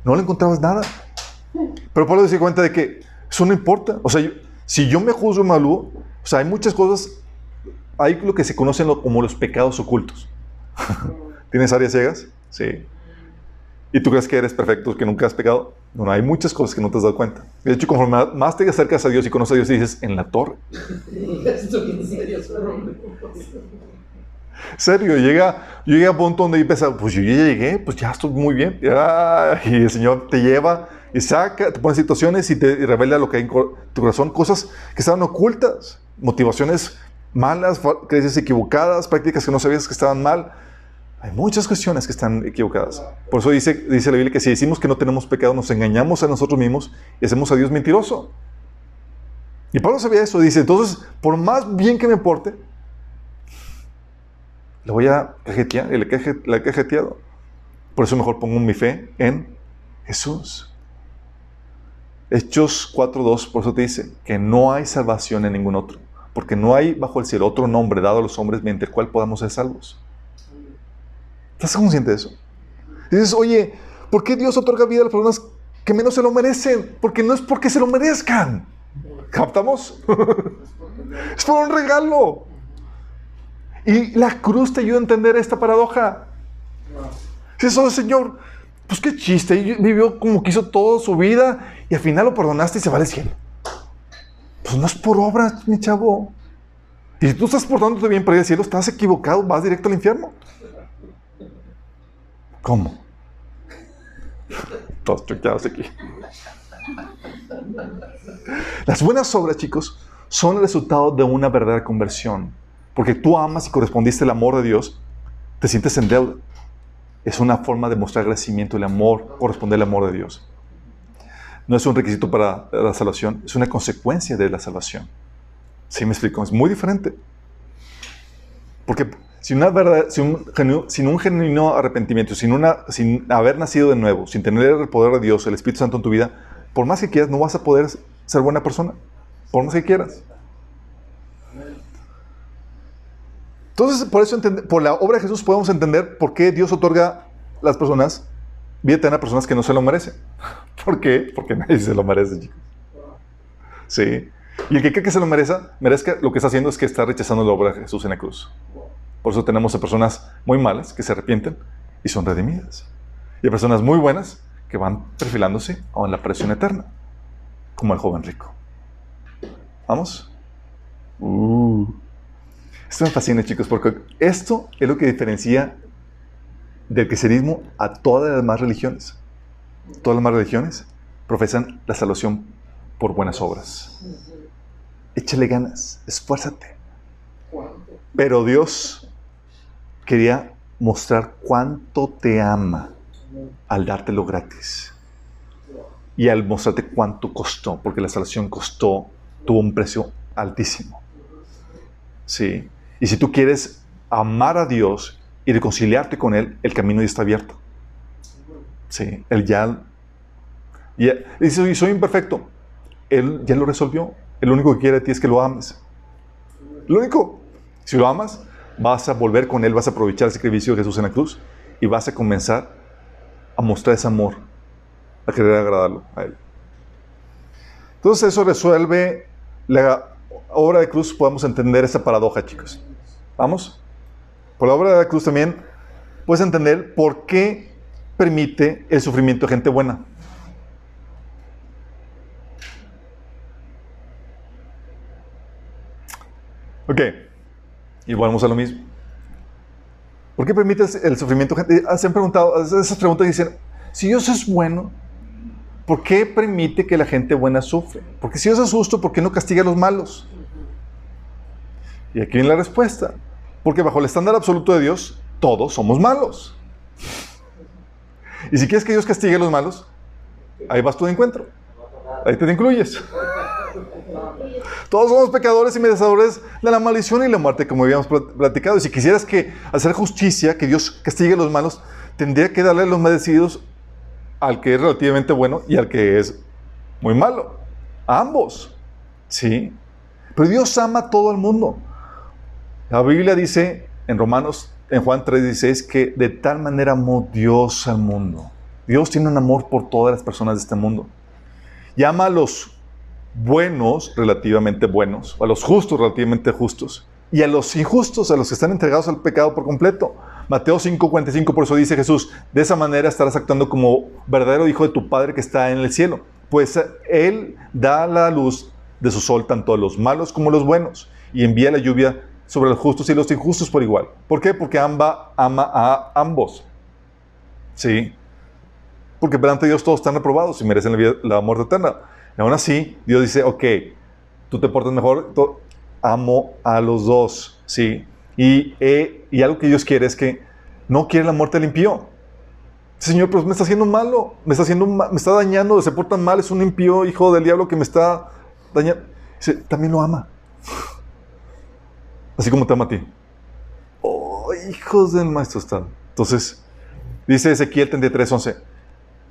no le encontrabas nada. Pero Pablo se cuenta de que eso no importa. O sea, si yo me juzgo malo, o sea, hay muchas cosas, hay lo que se conocen como los pecados ocultos. ¿Tienes áreas ciegas? Sí. ¿Y tú crees que eres perfecto, que nunca has pecado? No, hay muchas cosas que no te has dado cuenta. De hecho, conforme más te acercas a Dios y conoces a Dios, dices, en la torre. serio, llega, yo llegué a un punto donde yo pensaba, pues yo ya llegué, pues ya estoy muy bien. y el Señor te lleva y saca, te pone situaciones y te revela lo que hay en tu corazón, cosas que estaban ocultas, motivaciones malas, creencias equivocadas, prácticas que no sabías que estaban mal. Hay muchas cuestiones que están equivocadas. Por eso dice, dice la Biblia que si decimos que no tenemos pecado, nos engañamos a nosotros mismos y hacemos a Dios mentiroso. Y Pablo sabía eso. Dice, entonces, por más bien que me porte, le voy a cajetear y le, he cajeteado. Por eso mejor pongo mi fe en Jesús. Hechos 4.2, por eso te dice que no hay salvación en ningún otro, porque no hay bajo el cielo otro nombre dado a los hombres mediante el cual podamos ser salvos. ¿Estás consciente de eso? dices, oye, ¿por qué Dios otorga vida a las personas que menos se lo merecen? Porque no es porque se lo merezcan. ¿Captamos? es por un regalo. Y la cruz te ayuda a entender esta paradoja. Eso, oh, Señor, pues qué chiste. Vivió como quiso toda su vida y al final lo perdonaste y se va al cielo. Pues no es por obra, mi chavo. Y si tú estás portándote bien para ir al cielo, estás equivocado, vas directo al infierno. ¿Cómo? Todos choqueados aquí. Las buenas obras, chicos, son el resultado de una verdadera conversión. Porque tú amas y correspondiste al amor de Dios, te sientes en deuda. Es una forma de mostrar agradecimiento, el amor, corresponder al amor de Dios. no es un requisito para la salvación, es una consecuencia de la salvación. ¿Sí me explico? Es muy diferente. Porque sin, una verdad, sin, un, genuino, arrepentimiento, sin, una, sin haber nacido de nuevo, sin tener el poder de Dios, el Espíritu Santo en tu vida, por más que quieras, no vas a poder ser buena persona. Por más que quieras. Entonces, por eso, por la obra de Jesús podemos entender por qué Dios otorga las personas vida eterna a personas que no se lo merecen. ¿Por qué? Porque nadie se lo merece, chicos. Sí. Y el que cree que se lo merezca, merezca, lo que está haciendo es que está rechazando la obra de Jesús en la cruz. Por eso tenemos a personas muy malas que se arrepienten y son redimidas. Y a personas muy buenas que van perfilándose a la presión eterna, como el joven rico. ¿Vamos? Uh. Esto me fascina, chicos, porque esto es lo que diferencia del cristianismo a todas las demás religiones. Todas las demás religiones profesan la salvación por buenas obras. Échale ganas, esfuérzate. Pero Dios quería mostrar cuánto te ama al dártelo gratis. Y al mostrarte cuánto costó, porque la salvación costó, tuvo un precio altísimo. Sí. Y si tú quieres amar a Dios y reconciliarte con Él, el camino ya está abierto. Sí, Él ya... Y dice, soy imperfecto. Él ya lo resolvió. El único que quiere de ti es que lo ames. Lo único. Si lo amas, vas a volver con Él, vas a aprovechar el sacrificio de Jesús en la cruz y vas a comenzar a mostrar ese amor, a querer agradarlo a Él. Entonces eso resuelve la obra de cruz, podemos entender esa paradoja, chicos. ¿Vamos? Por la obra de la cruz también puedes entender por qué permite el sufrimiento de gente buena. Ok, y volvemos a lo mismo. ¿Por qué permite el sufrimiento gente? Se han preguntado, esas preguntas dicen, si Dios es bueno, ¿por qué permite que la gente buena sufre? Porque si Dios es justo, ¿por qué no castiga a los malos? Y aquí viene la respuesta. Porque bajo el estándar absoluto de Dios, todos somos malos. Y si quieres que Dios castigue a los malos, ahí vas tú de encuentro. Ahí te incluyes. Todos somos pecadores y merecedores de la maldición y la muerte, como habíamos platicado. Y si quisieras que hacer justicia, que Dios castigue a los malos, tendría que darle los merecidos al que es relativamente bueno y al que es muy malo. A ambos. Sí. Pero Dios ama a todo el mundo. La Biblia dice en Romanos, en Juan 3:16, que de tal manera amó Dios al mundo. Dios tiene un amor por todas las personas de este mundo. Llama a los buenos, relativamente buenos, a los justos, relativamente justos, y a los injustos, a los que están entregados al pecado por completo. Mateo 5:45, por eso dice Jesús, de esa manera estarás actuando como verdadero hijo de tu Padre que está en el cielo, pues Él da la luz de su sol tanto a los malos como a los buenos, y envía la lluvia sobre los justos y los injustos por igual. ¿Por qué? Porque amba ama a ambos. ¿Sí? Porque delante de Dios todos están reprobados y merecen la, vida, la muerte eterna. Aún así, Dios dice, ok, tú te portas mejor, amo a los dos. ¿Sí? Y, eh, y algo que Dios quiere es que no quiere la muerte del impío. Señor, pero me está haciendo malo, me está, haciendo, me está dañando, se porta mal, es un impío hijo del diablo que me está dañando. Dice, también lo ama. Así como te ama a ti. Oh, hijos del maestro están. Entonces, dice Ezequiel 33,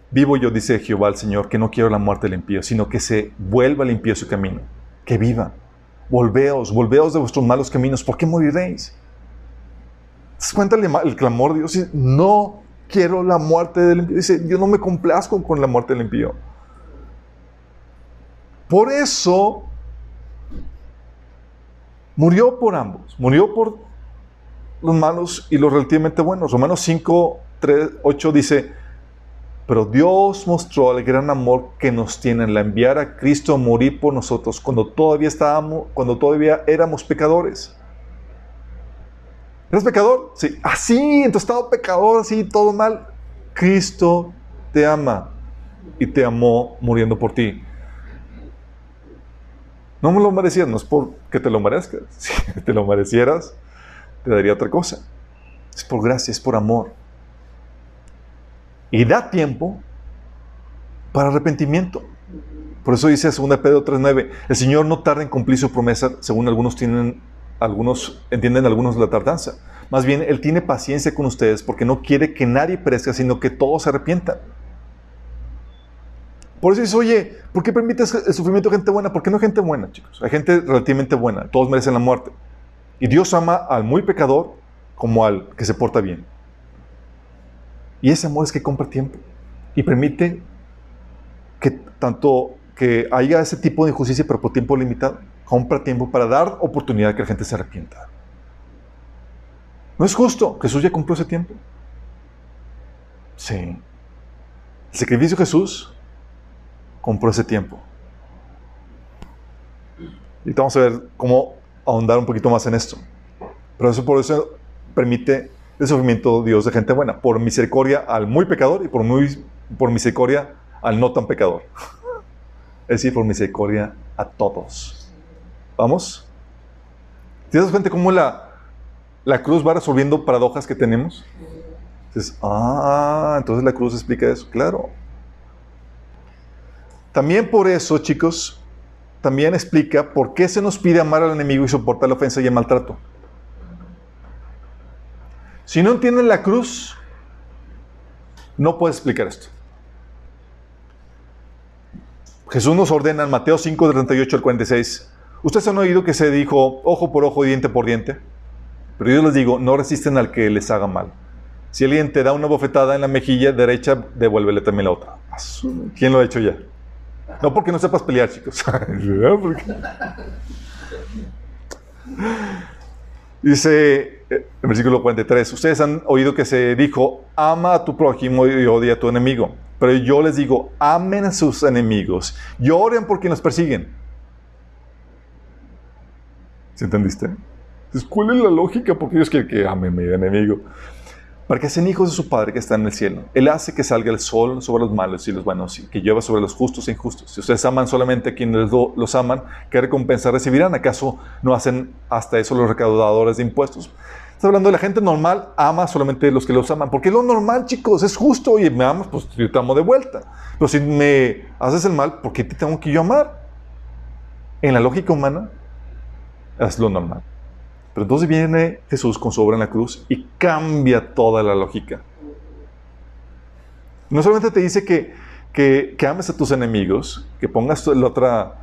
Vivo yo, dice Jehová al Señor, que no quiero la muerte del impío, sino que se vuelva el impío su camino. Que viva. Volveos, volveos de vuestros malos caminos. ¿Por qué moriréis? ¿Te cuenta el, clamor de Dios? No quiero la muerte del impío. Dice, yo no me complazco con la muerte del impío. Por eso murió por ambos, murió por los malos y los relativamente buenos. Romanos 5, 3, 8 dice, pero Dios mostró el gran amor que nos tiene en la enviar a Cristo a morir por nosotros cuando todavía estábamos, cuando todavía éramos pecadores. ¿Eres pecador? Sí. Así, en tu estado pecador, así, todo mal. Cristo te ama y te amó muriendo por ti. No me lo merecías, no es porque te lo merezcas. Si te lo merecieras, te daría otra cosa. Es por gracia, es por amor. Y da tiempo para arrepentimiento. Por eso dice 2 Pedro 3.9, el Señor no tarda en cumplir su promesa, según algunos tienen, algunos entienden algunos la tardanza. Más bien, Él tiene paciencia con ustedes porque no quiere que nadie perezca, sino que todos se arrepientan. Por eso dice, oye, ¿por qué permites el sufrimiento de gente buena? ¿Por qué no gente buena, chicos? Hay gente relativamente buena, todos merecen la muerte. Y Dios ama al muy pecador como al que se porta bien. Y ese amor es que compra tiempo y permite que tanto que haya ese tipo de injusticia, pero por tiempo limitado, compra tiempo para dar oportunidad que la gente se arrepienta. ¿No es justo? Jesús ya compró ese tiempo. Sí. El sacrificio de Jesús compró ese tiempo. Y vamos a ver cómo ahondar un poquito más en esto. Pero eso por eso permite el sufrimiento de Dios de gente buena, por misericordia al muy pecador y por, muy, por misericordia al no tan pecador. Es decir, por misericordia a todos. ¿Vamos? ¿Te das cuenta cómo la, la cruz va resolviendo paradojas que tenemos? Dices, ah, entonces la cruz explica eso. Claro. También por eso, chicos, también explica por qué se nos pide amar al enemigo y soportar la ofensa y el maltrato. Si no entienden la cruz, no puedes explicar esto. Jesús nos ordena en Mateo 5, 38 al 46. Ustedes han oído que se dijo ojo por ojo diente por diente. Pero yo les digo, no resisten al que les haga mal. Si alguien te da una bofetada en la mejilla derecha, devuélvele también la otra. ¿Quién lo ha hecho ya? No porque no sepas pelear, chicos. Dice el versículo 43, ustedes han oído que se dijo, ama a tu prójimo y odia a tu enemigo. Pero yo les digo, amen a sus enemigos y oren por quienes los persiguen. ¿Se entendiste? ¿cuál es la lógica? Porque Dios quiere que ame a mi enemigo para que hijos de su Padre que está en el cielo. Él hace que salga el sol sobre los malos y los buenos, y que lleva sobre los justos e injustos. Si ustedes aman solamente a quienes los aman, ¿qué recompensa recibirán? ¿Acaso no hacen hasta eso los recaudadores de impuestos? Está hablando de la gente normal, ama solamente los que los aman. Porque lo normal, chicos, es justo. y me amas, pues yo te amo de vuelta. Pero si me haces el mal, ¿por qué te tengo que yo amar? En la lógica humana, es lo normal. Pero entonces viene Jesús con su obra en la cruz y cambia toda la lógica. No solamente te dice que, que, ames a tus enemigos, que pongas el, otra,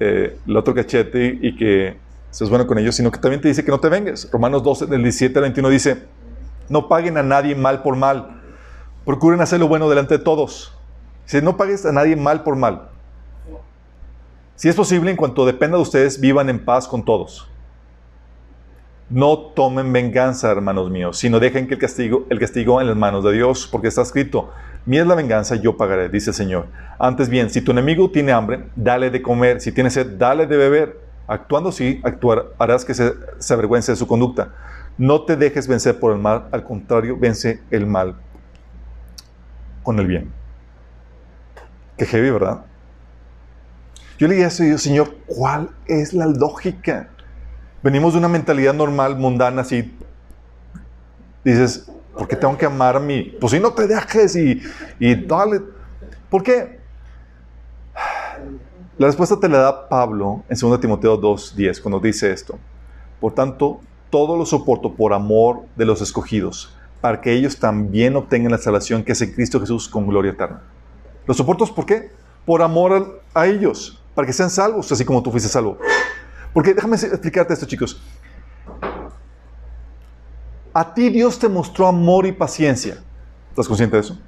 eh, el otro cachete y, que seas bueno con ellos, sino que también te dice que no te vengues. Romanos 12, del 17 al 21 dice, no paguen a nadie mal por mal, procuren hacer lo bueno delante de todos. Si no pagues a nadie mal por mal. Si es posible, en cuanto dependa de ustedes, vivan en paz con todos. No tomen venganza, hermanos míos, sino dejen que el castigo, el castigo en las manos de Dios, porque está escrito, mía es la venganza, yo pagaré, dice el Señor. Antes bien, si tu enemigo tiene hambre, dale de comer, si tiene sed, dale de beber. Actuando así, actuar, harás que se, avergüence de su conducta. No te dejes vencer por el mal, al contrario, vence el mal con el bien. Qué heavy, ¿verdad? Yo le dije eso y yo, Señor, ¿cuál es la lógica? Venimos de una mentalidad normal, mundana, así. Dices, ¿por qué tengo que amar a mí? Pues si no te dejes y, y dale. ¿Por qué? La respuesta te la da Pablo en 2 Timoteo 2.10 cuando dice esto. Por tanto, todo lo soporto por amor de los escogidos, para que ellos también obtengan la salvación que hace Cristo Jesús con gloria eterna. ¿Los soporto por qué? Por amor a ellos, para que sean salvos, así como tú fuiste salvo. Porque déjame explicarte esto, chicos. A ti Dios te mostró amor y paciencia. ¿Estás consciente de eso?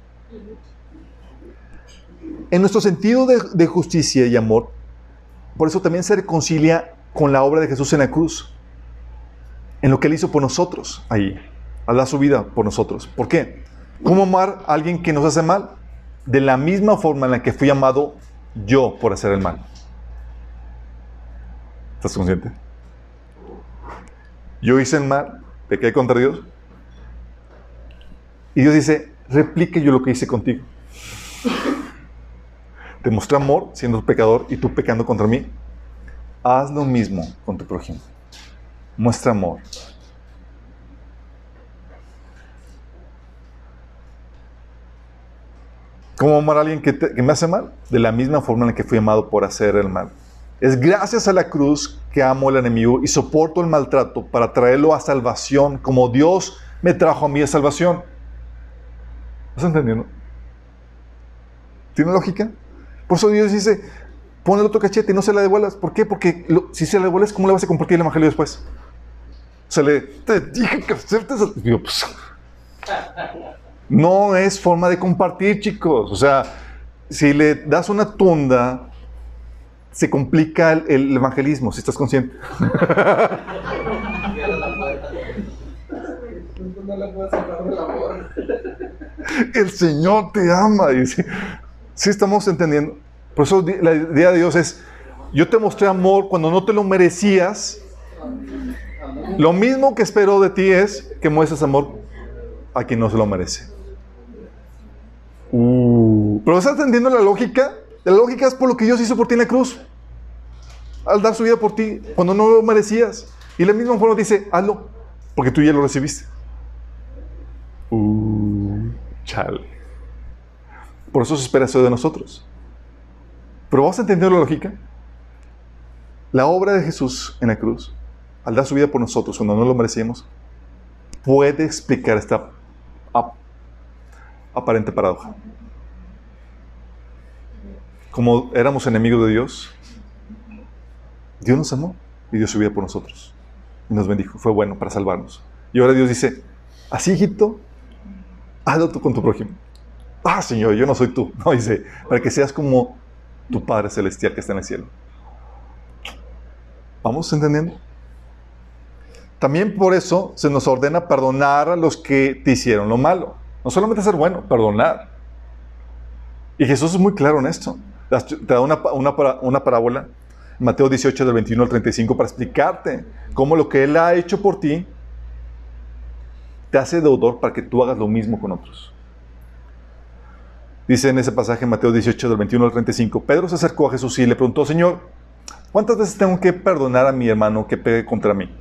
En nuestro sentido de, justicia y amor, por eso también se reconcilia con la obra de Jesús en la cruz, en lo que Él hizo por nosotros ahí, al dar su vida por nosotros. ¿Por qué? ¿Cómo amar a alguien que nos hace mal? De la misma forma en la que fui amado yo por hacer el mal. ¿Estás consciente? Yo hice el mal, pequé contra Dios. Y Dios dice, replique yo lo que hice contigo. Te mostré amor siendo pecador y tú pecando contra mí. Haz lo mismo con tu prójimo. Muestra amor. ¿Cómo amar a alguien que, me hace mal? De la misma forma en la que fui amado por hacer el mal. Es gracias a la cruz que amo al enemigo y soporto el maltrato para traerlo a salvación, como Dios me trajo a mí a salvación. ¿Estás entendiendo? ¿Tiene lógica? Por eso Dios dice, pon el otro cachete y no se la devuelvas. ¿Por qué? Porque si se la devuelves, ¿cómo le vas a compartir el evangelio después? Se le, dije que aceptes. Pues, no es forma de compartir, chicos. O sea, si le das una tunda se complica el, evangelismo, si estás consciente. el Señor te ama. Dice. Si estamos entendiendo. Por eso la idea de Dios es, yo te mostré amor cuando no te lo merecías. Lo mismo que espero de ti es que muestres amor a quien no se lo merece. Uh. pero ¿estás entendiendo la lógica? La lógica es por lo que Dios hizo por ti en la cruz. Al dar su vida por ti, cuando no lo merecías. Y la misma forma dice, hazlo, porque tú ya lo recibiste. Uh, chale. Por eso se espera eso de nosotros. Pero vas a entender la lógica. La obra de Jesús en la cruz, al dar su vida por nosotros cuando no lo merecíamos, puede explicar esta aparente paradoja como éramos enemigos de Dios, Dios nos amó y dio su vida por nosotros. Y nos bendijo. Fue bueno para salvarnos. Y ahora Dios dice, así hijito, hazlo con tu prójimo. Ah, Señor, yo no soy tú. No, dice, para que seas como tu Padre Celestial que está en el cielo. ¿Vamos entendiendo? También por eso se nos ordena perdonar a los que te hicieron lo malo. No solamente ser bueno, perdonar. Y Jesús es muy claro en esto te da una, una, una parábola, Mateo 18, del 21 al 35, para explicarte cómo lo que Él ha hecho por ti te hace deudor para que tú hagas lo mismo con otros. Dice en ese pasaje, Mateo 18, del 21 al 35, Pedro se acercó a Jesús y le preguntó, Señor, ¿cuántas veces tengo que perdonar a mi hermano que pegue contra mí?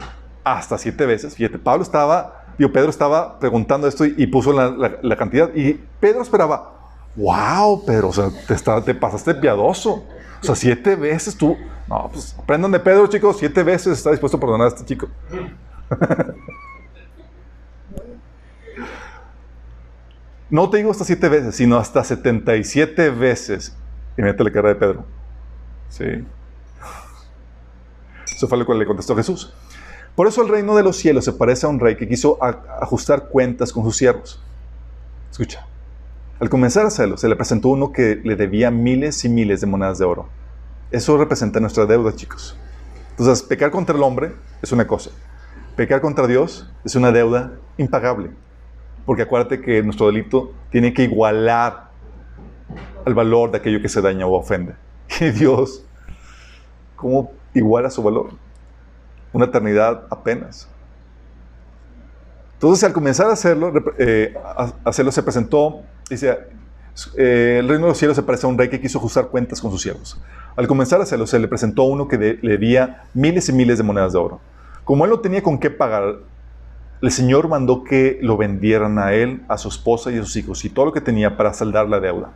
Hasta siete veces. Fíjate, Pablo estaba, digo, Pedro estaba preguntando esto y, puso la, cantidad. Y Pedro esperaba, wow, pero o sea, te, te pasaste piadoso. O sea, siete veces tú. No, pues aprendan de Pedro, chicos. Siete veces está dispuesto a perdonar a este chico. no te digo hasta siete veces, sino hasta 77 veces. Y mete la cara de Pedro. Sí. Eso fue lo que le contestó Jesús. Por eso el reino de los cielos se parece a un rey que quiso ajustar cuentas con sus siervos. Escucha. Al comenzar a hacerlo, se le presentó uno que le debía miles y miles de monedas de oro. Eso representa nuestra deuda, chicos. Entonces, pecar contra el hombre es una cosa. Pecar contra Dios es una deuda impagable. Porque acuérdate que nuestro delito tiene que igualar al valor de aquello que se daña o ofende. Y Dios, ¿cómo iguala su valor? Una eternidad apenas. Entonces, al comenzar a hacerlo, eh, hacerlo se presentó, dice, eh, el reino de los cielos se parece a un rey que quiso ajustar cuentas con sus siervos. Al comenzar a hacerlo, se le presentó uno que le debía miles y miles de monedas de oro. Como él no tenía con qué pagar, el Señor mandó que lo vendieran a él, a su esposa y a sus hijos y todo lo que tenía para saldar la deuda.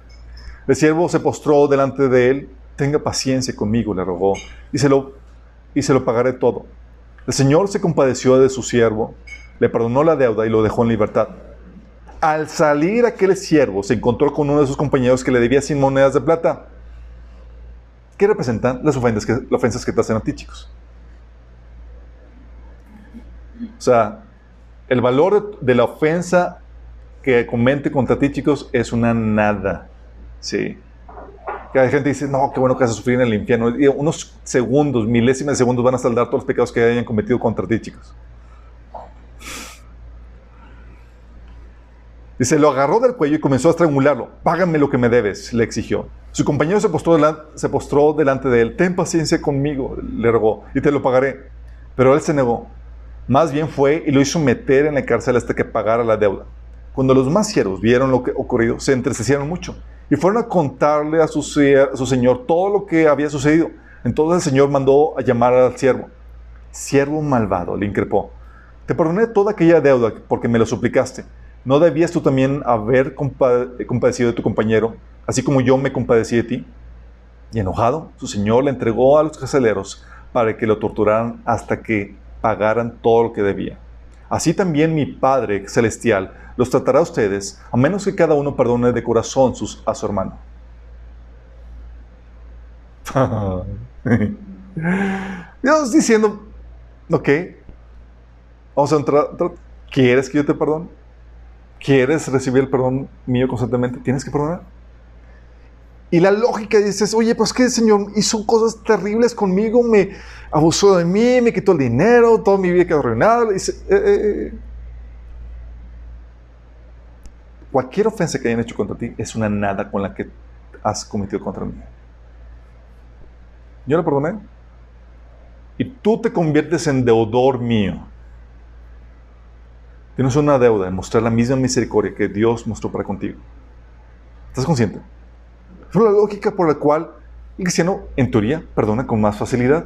El siervo se postró delante de él, tenga paciencia conmigo, le rogó, y se lo, y se lo pagaré todo. El Señor se compadeció de su siervo le perdonó la deuda y lo dejó en libertad. Al salir aquel siervo se encontró con uno de sus compañeros que le debía 100 monedas de plata. ¿Qué representan las ofensas que, las ofensas que te hacen a ti, chicos? O sea, el valor de la ofensa que comente contra ti, chicos, es una nada. Sí. Cada gente dice, no, qué bueno que vas a sufrir en el infierno. Unos segundos, milésimas de segundos van a saldar todos los pecados que hayan cometido contra ti, chicos. Dice, lo agarró del cuello y comenzó a estrangularlo. Págame lo que me debes, le exigió. Su compañero se postró, se postró delante de él. Ten paciencia conmigo, le rogó, y te lo pagaré. Pero él se negó. Más bien fue y lo hizo meter en la cárcel hasta que pagara la deuda. Cuando los más siervos vieron lo que ocurrido, se entristecieron mucho y fueron a contarle a su, su señor todo lo que había sucedido. Entonces el señor mandó a llamar al siervo. Siervo malvado, le increpó. Te perdoné toda aquella deuda porque me lo suplicaste ¿no debías tú también haber compadecido de tu compañero, así como yo me compadecí de ti? Y enojado, su señor le entregó a los carceleros para que lo torturaran hasta que pagaran todo lo que debía. Así también mi Padre Celestial los tratará a ustedes, a menos que cada uno perdone de corazón sus, a su hermano. Dios diciendo, ok, vamos a entrar, ¿quieres que yo te perdone? ¿Quieres recibir el perdón mío constantemente? ¿Tienes que perdonar? Y la lógica dices, oye, pues que el Señor hizo cosas terribles conmigo, me abusó de mí, me quitó el dinero, toda mi vida quedó arruinada. Eh, eh, eh. Cualquier ofensa que hayan hecho contra ti es una nada con la que has cometido contra mí. Yo la perdoné. Y tú te conviertes en deudor mío. Tienes una deuda de mostrar la misma misericordia que Dios mostró para contigo. ¿Estás consciente? Es la lógica por la cual el cristiano, en teoría, perdona con más facilidad.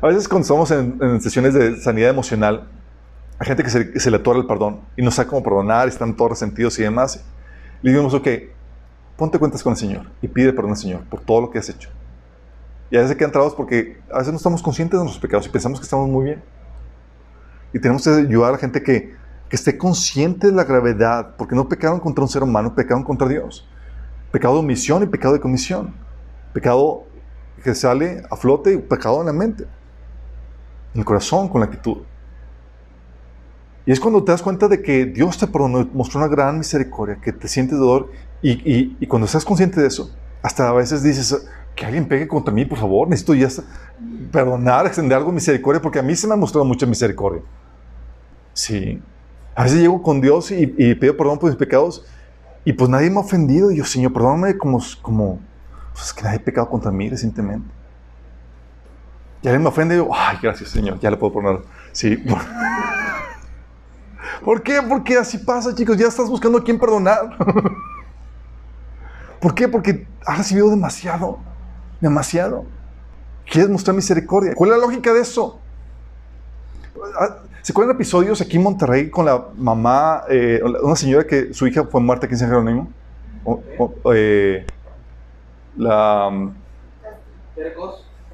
A veces cuando estamos en, sesiones de sanidad emocional, hay gente que se, le atora el perdón y no sabe cómo perdonar, están todos resentidos y demás. Le digamos, ok, ponte cuentas con el Señor y pide perdón al Señor por todo lo que has hecho. Y a veces quedan trabados porque a veces no estamos conscientes de nuestros pecados y pensamos que estamos muy bien. Y tenemos que ayudar a la gente que que esté consciente de la gravedad, porque no pecaron contra un ser humano, pecaron contra Dios. Pecado de omisión y pecado de comisión. Pecado que sale a flote y pecado en la mente, en el corazón, con la actitud. Y es cuando te das cuenta de que Dios te perdonó, mostró una gran misericordia, que te sientes dolor, y, y, cuando estás consciente de eso, hasta a veces dices, que alguien pegue contra mí, por favor, necesito ya perdonar, extender algo de misericordia, porque a mí se me ha mostrado mucha misericordia. Sí, a veces llego con Dios y, pido perdón por mis pecados y pues nadie me ha ofendido. Y yo, Señor, perdóname como, como pues es que nadie ha pecado contra mí recientemente. Y alguien me ofende y digo, ay, gracias, Señor, ya le puedo perdonar. Sí. ¿Por qué? Porque así pasa, chicos. Ya estás buscando a quién perdonar. ¿Por qué? Porque has recibido demasiado. Demasiado. Quieres mostrar misericordia. ¿Cuál es la lógica de eso? ¿Se acuerdan episodios aquí en Monterrey con la mamá, eh, una señora que su hija fue muerta aquí en San Jerónimo? Eh, la.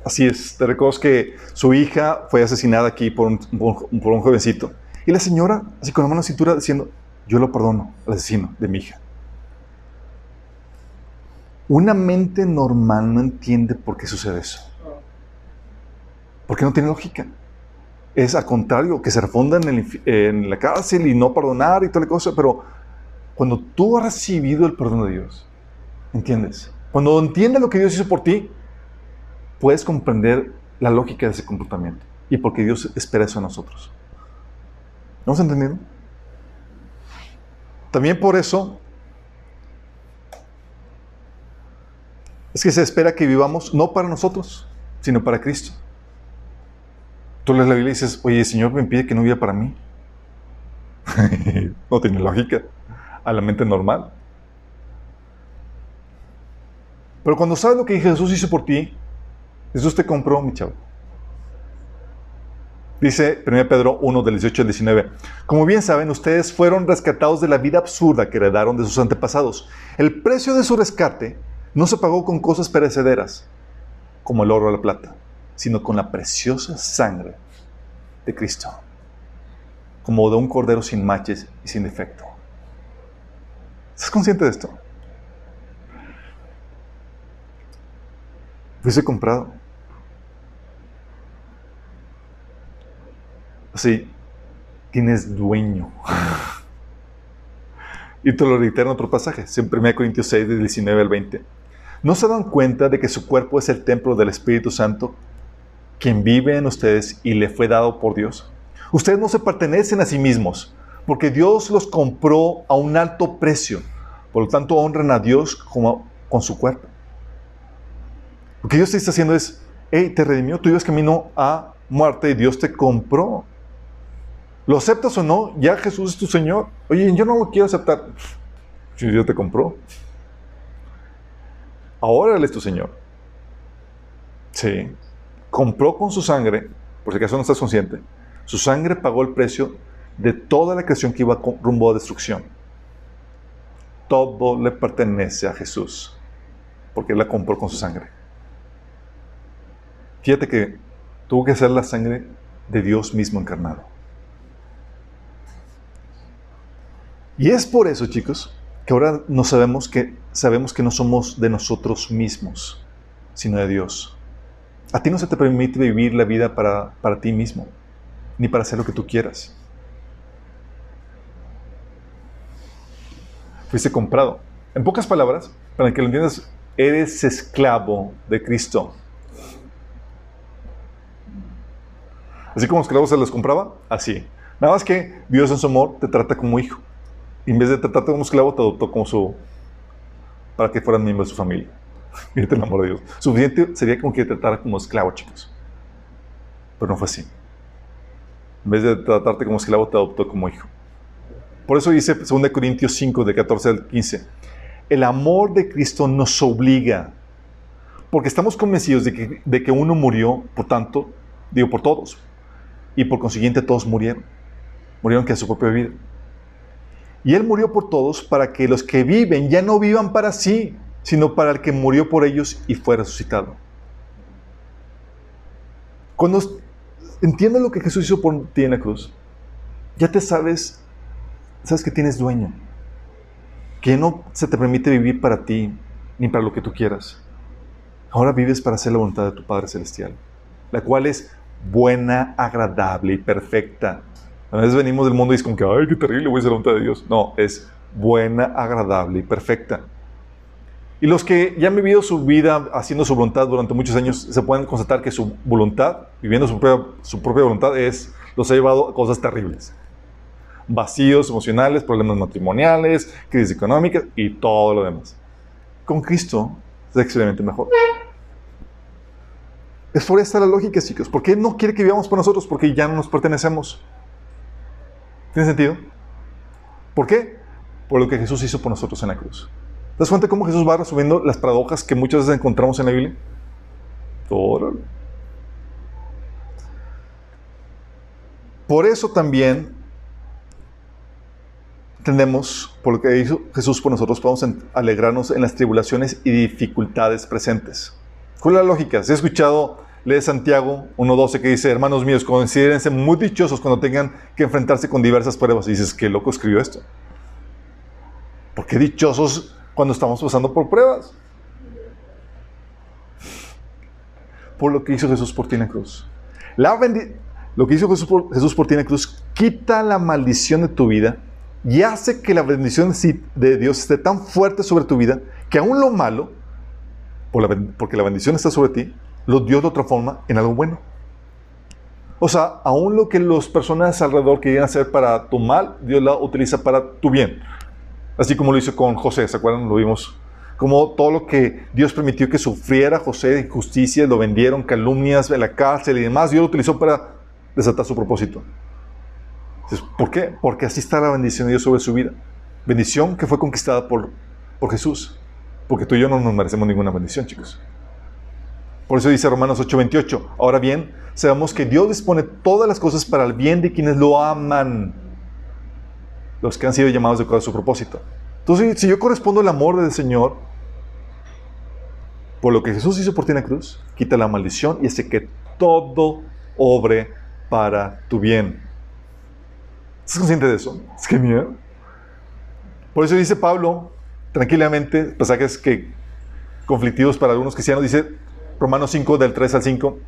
Así es, Terecos, que su hija fue asesinada aquí por un, por un jovencito. Y la señora, así con la mano en la cintura, diciendo: Yo lo perdono al asesino de mi hija. Una mente normal no entiende por qué sucede eso. Porque no tiene lógica es al contrario, que se refundan en, la cárcel y no perdonar y toda la cosa, pero cuando tú has recibido el perdón de Dios, ¿entiendes? Cuando entiendes lo que Dios hizo por ti, puedes comprender la lógica de ese comportamiento y porque Dios espera eso a nosotros. ¿No has entendido? También por eso es que se espera que vivamos no para nosotros, sino para Cristo. Tú lees la Biblia y dices, oye, el Señor me pide que no viva para mí. no tiene lógica a la mente normal. Pero cuando sabes lo que Jesús hizo por ti, Jesús te compró, mi chavo. Dice 1 Pedro 1 del 18 al 19. Como bien saben, ustedes fueron rescatados de la vida absurda que heredaron de sus antepasados. El precio de su rescate no se pagó con cosas perecederas, como el oro o la plata sino con la preciosa sangre de Cristo, como de un cordero sin manches y sin defecto. ¿Estás consciente de esto? Fuiste comprado. Así, tienes dueño. y te lo reitero en otro pasaje, en 1 Corintios 6, del 19 al 20. ¿No se dan cuenta de que su cuerpo es el templo del Espíritu Santo quien vive en ustedes y le fue dado por Dios. Ustedes no se pertenecen a sí mismos, porque Dios los compró a un alto precio. Por lo tanto, honran a Dios como, con su cuerpo. Lo que Dios te está haciendo es, hey, te redimió, tú ibas camino a muerte y Dios te compró. ¿Lo aceptas o no? Ya Jesús es tu Señor. Oye, yo no lo quiero aceptar. Si Dios te compró. Ahora Él es tu Señor. Sí compró con su sangre, por si acaso no estás consciente, Su sangre pagó el precio de toda la creación que iba rumbo a destrucción. Todo le pertenece a Jesús, porque Él la compró con su sangre. Fíjate que tuvo que ser la sangre de Dios mismo encarnado. Y es por eso, chicos, que ahora no sabemos que sabemos que no somos de nosotros mismos, sino de Dios. A ti no se te permite vivir la vida para, para ti mismo, ni para hacer lo que tú quieras. Fuiste comprado. En pocas palabras, para que lo entiendas, eres esclavo de Cristo. Así como esclavos se los compraba, así. Nada más que Dios en su amor te trata como hijo. Y en vez de tratarte como esclavo, te adoptó como su. para que fueran miembro de su familia. Fíjate el amor de Dios. Suficiente sería como que tratara como esclavo, chicos. Pero no fue así. En vez de tratarte como esclavo, te adoptó como hijo. Por eso dice 2 Corintios 5, de 14 al 15. El amor de Cristo nos obliga. Porque estamos convencidos de que, de que uno murió, por tanto, digo por todos. Y por consiguiente todos murieron. Murieron que a su propia vida. Y Él murió por todos para que los que viven ya no vivan para sí, sino para el que murió por ellos y fue resucitado. Cuando entiendes lo que Jesús hizo por ti en la cruz, ya te sabes, sabes que tienes dueño, que no se te permite vivir para ti ni para lo que tú quieras. Ahora vives para hacer la voluntad de tu Padre Celestial, la cual es buena, agradable y perfecta. A veces venimos del mundo y es que, ay, qué terrible, voy a hacer la voluntad de Dios. No, es buena, agradable y perfecta. Y los que ya han vivido su vida haciendo su voluntad durante muchos años, se pueden constatar que su voluntad, viviendo su propia, su propia voluntad, es, los ha llevado a cosas terribles. Vacíos emocionales, problemas matrimoniales, crisis económicas y todo lo demás. Con Cristo es excelente mejor. Es por esta la lógica, chicos. ¿Por qué no quiere que vivamos por nosotros? Porque ya no nos pertenecemos. ¿Tiene sentido? ¿Por qué? Por lo que Jesús hizo por nosotros en la cruz. ¿Te das cuenta cómo Jesús va resumiendo las paradojas que muchas veces encontramos en la Biblia? Por eso también entendemos, por lo que hizo Jesús por nosotros, podemos alegrarnos en las tribulaciones y dificultades presentes. ¿Cuál es la lógica? Si he escuchado Lee Santiago 1.12 que dice, hermanos míos, considérense muy dichosos cuando tengan que enfrentarse con diversas pruebas. Y dices, qué loco escribió esto. ¿Por qué dichosos cuando estamos pasando por pruebas? Por lo que hizo Jesús por ti en la cruz. La lo que hizo Jesús por, Jesús por ti en la cruz quita la maldición de tu vida y hace que la bendición de Dios esté tan fuerte sobre tu vida que aún lo malo, porque la bendición está sobre ti, lo, Dios lo transforma en algo bueno. O sea, aún lo que las personas alrededor querían hacer para tu mal, Dios la utiliza para tu bien. Así como lo hizo con José, ¿se acuerdan? Lo vimos. Como todo lo que Dios permitió que sufriera José de injusticia, lo vendieron, calumnias, la cárcel y demás, Dios lo utilizó para desatar su propósito. ¿Por qué? Porque así está la bendición de Dios sobre su vida. Bendición que fue conquistada por, por Jesús. Porque tú y yo no nos merecemos ninguna bendición, chicos. Por eso dice Romanos 8:28. Ahora bien, sabemos que Dios dispone todas las cosas para el bien de quienes lo aman, los que han sido llamados de acuerdo a su propósito. Entonces, si yo correspondo al amor del Señor, por lo que Jesús hizo por ti en la cruz, quita la maldición y hace que todo obre para tu bien. ¿Estás consciente de eso? Es genial. Por eso dice Pablo, tranquilamente, pasajes que conflictivos para algunos cristianos, dice, Romanos 5 del 3 al 5,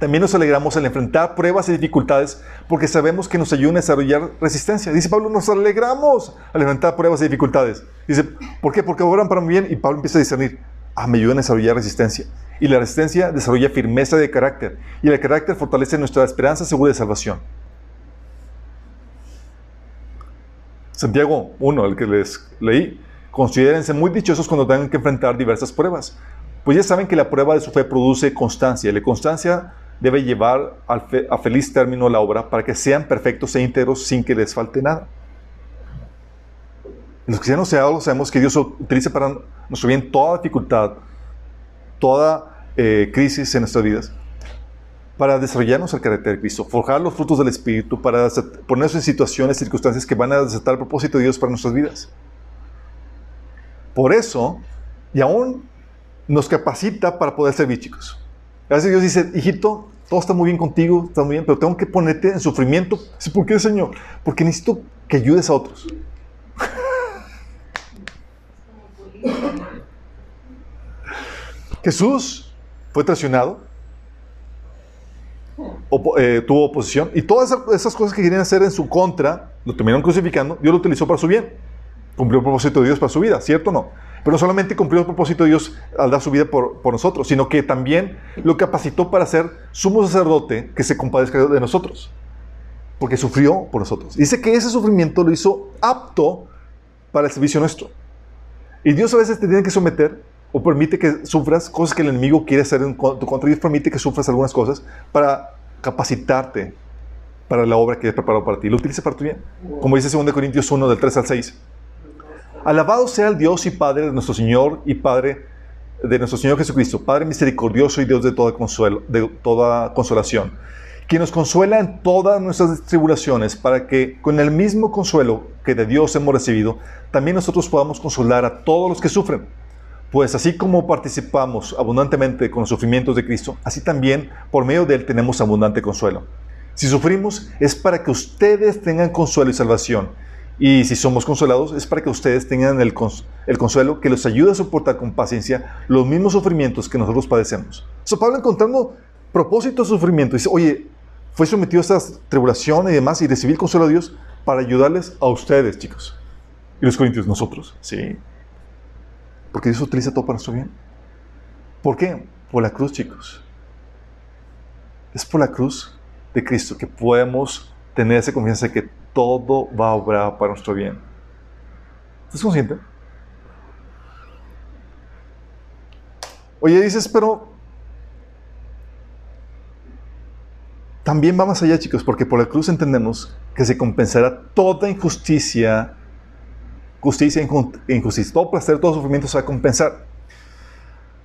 también nos alegramos al enfrentar pruebas y dificultades porque sabemos que nos ayudan a desarrollar resistencia. Dice Pablo, nos alegramos al enfrentar pruebas y dificultades. Dice, ¿por qué? Porque obran para mi bien. Y Pablo empieza a discernir, ah, me ayudan a desarrollar resistencia. Y la resistencia desarrolla firmeza de carácter. Y el carácter fortalece nuestra esperanza segura de salvación. Santiago 1, el que les leí, considérense muy dichosos cuando tengan que enfrentar diversas pruebas pues ya saben que la prueba de su fe produce constancia. Y la constancia debe llevar a feliz término la obra para que sean perfectos e íntegros sin que les falte nada. Los cristianos sabemos que Dios utiliza para nuestro bien toda dificultad, toda eh, crisis en nuestras vidas, para desarrollarnos el carácter de Cristo, forjar los frutos del Espíritu, para ponernos en situaciones, circunstancias que van a desatar el propósito de Dios para nuestras vidas. Por eso, y aún nos capacita para poder servir, chicos. A veces Dios dice, hijito, todo está muy bien contigo, está muy bien, pero tengo que ponerte en sufrimiento. ¿Por qué, Señor? Porque necesito que ayudes a otros. Jesús fue traicionado, eh, tuvo oposición y todas esas cosas que querían hacer en su contra, lo terminaron crucificando, Dios lo utilizó para su bien. Cumplió el propósito de Dios para su vida, ¿cierto o no? Pero no solamente cumplió el propósito de Dios al dar su vida por, por, nosotros, sino que también lo capacitó para ser sumo sacerdote que se compadezca de nosotros. Porque sufrió por nosotros. Dice que ese sufrimiento lo hizo apto para el servicio nuestro. Y Dios a veces te tiene que someter o permite que sufras cosas que el enemigo quiere hacer en tu contra. Dios permite que sufras algunas cosas para capacitarte para la obra que es preparado para ti. Lo utiliza para tu bien. Como dice 2 Corintios 1, del 3 al 6. Alabado sea el Dios y Padre de nuestro Señor y Padre de nuestro Señor Jesucristo, Padre misericordioso y Dios de toda, consuelo, de toda consolación, quien nos consuela en todas nuestras tribulaciones, para que con el mismo consuelo que de Dios hemos recibido, también nosotros podamos consolar a todos los que sufren. Pues así como participamos abundantemente con los sufrimientos de Cristo, así también por medio de Él tenemos abundante consuelo. Si sufrimos es para que ustedes tengan consuelo y salvación y si somos consolados, es para que ustedes tengan el, consuelo que los ayude a soportar con paciencia los mismos sufrimientos que nosotros padecemos. So, Pablo encontrando propósito de sufrimiento, dice, oye, fue sometido a estas tribulaciones y demás y recibí el consuelo de Dios para ayudarles a ustedes, chicos. Y los corintios, nosotros, sí. Porque Dios utiliza todo para nuestro bien. ¿Por qué? Por la cruz, chicos. Es por la cruz de Cristo que podemos tener esa confianza de que todo va a obrar para nuestro bien. ¿Estás consciente? Oye, dices, pero también va más allá, chicos, porque por la cruz entendemos que se compensará toda injusticia, justicia injusticia. Todo placer, todo sufrimiento se va a compensar.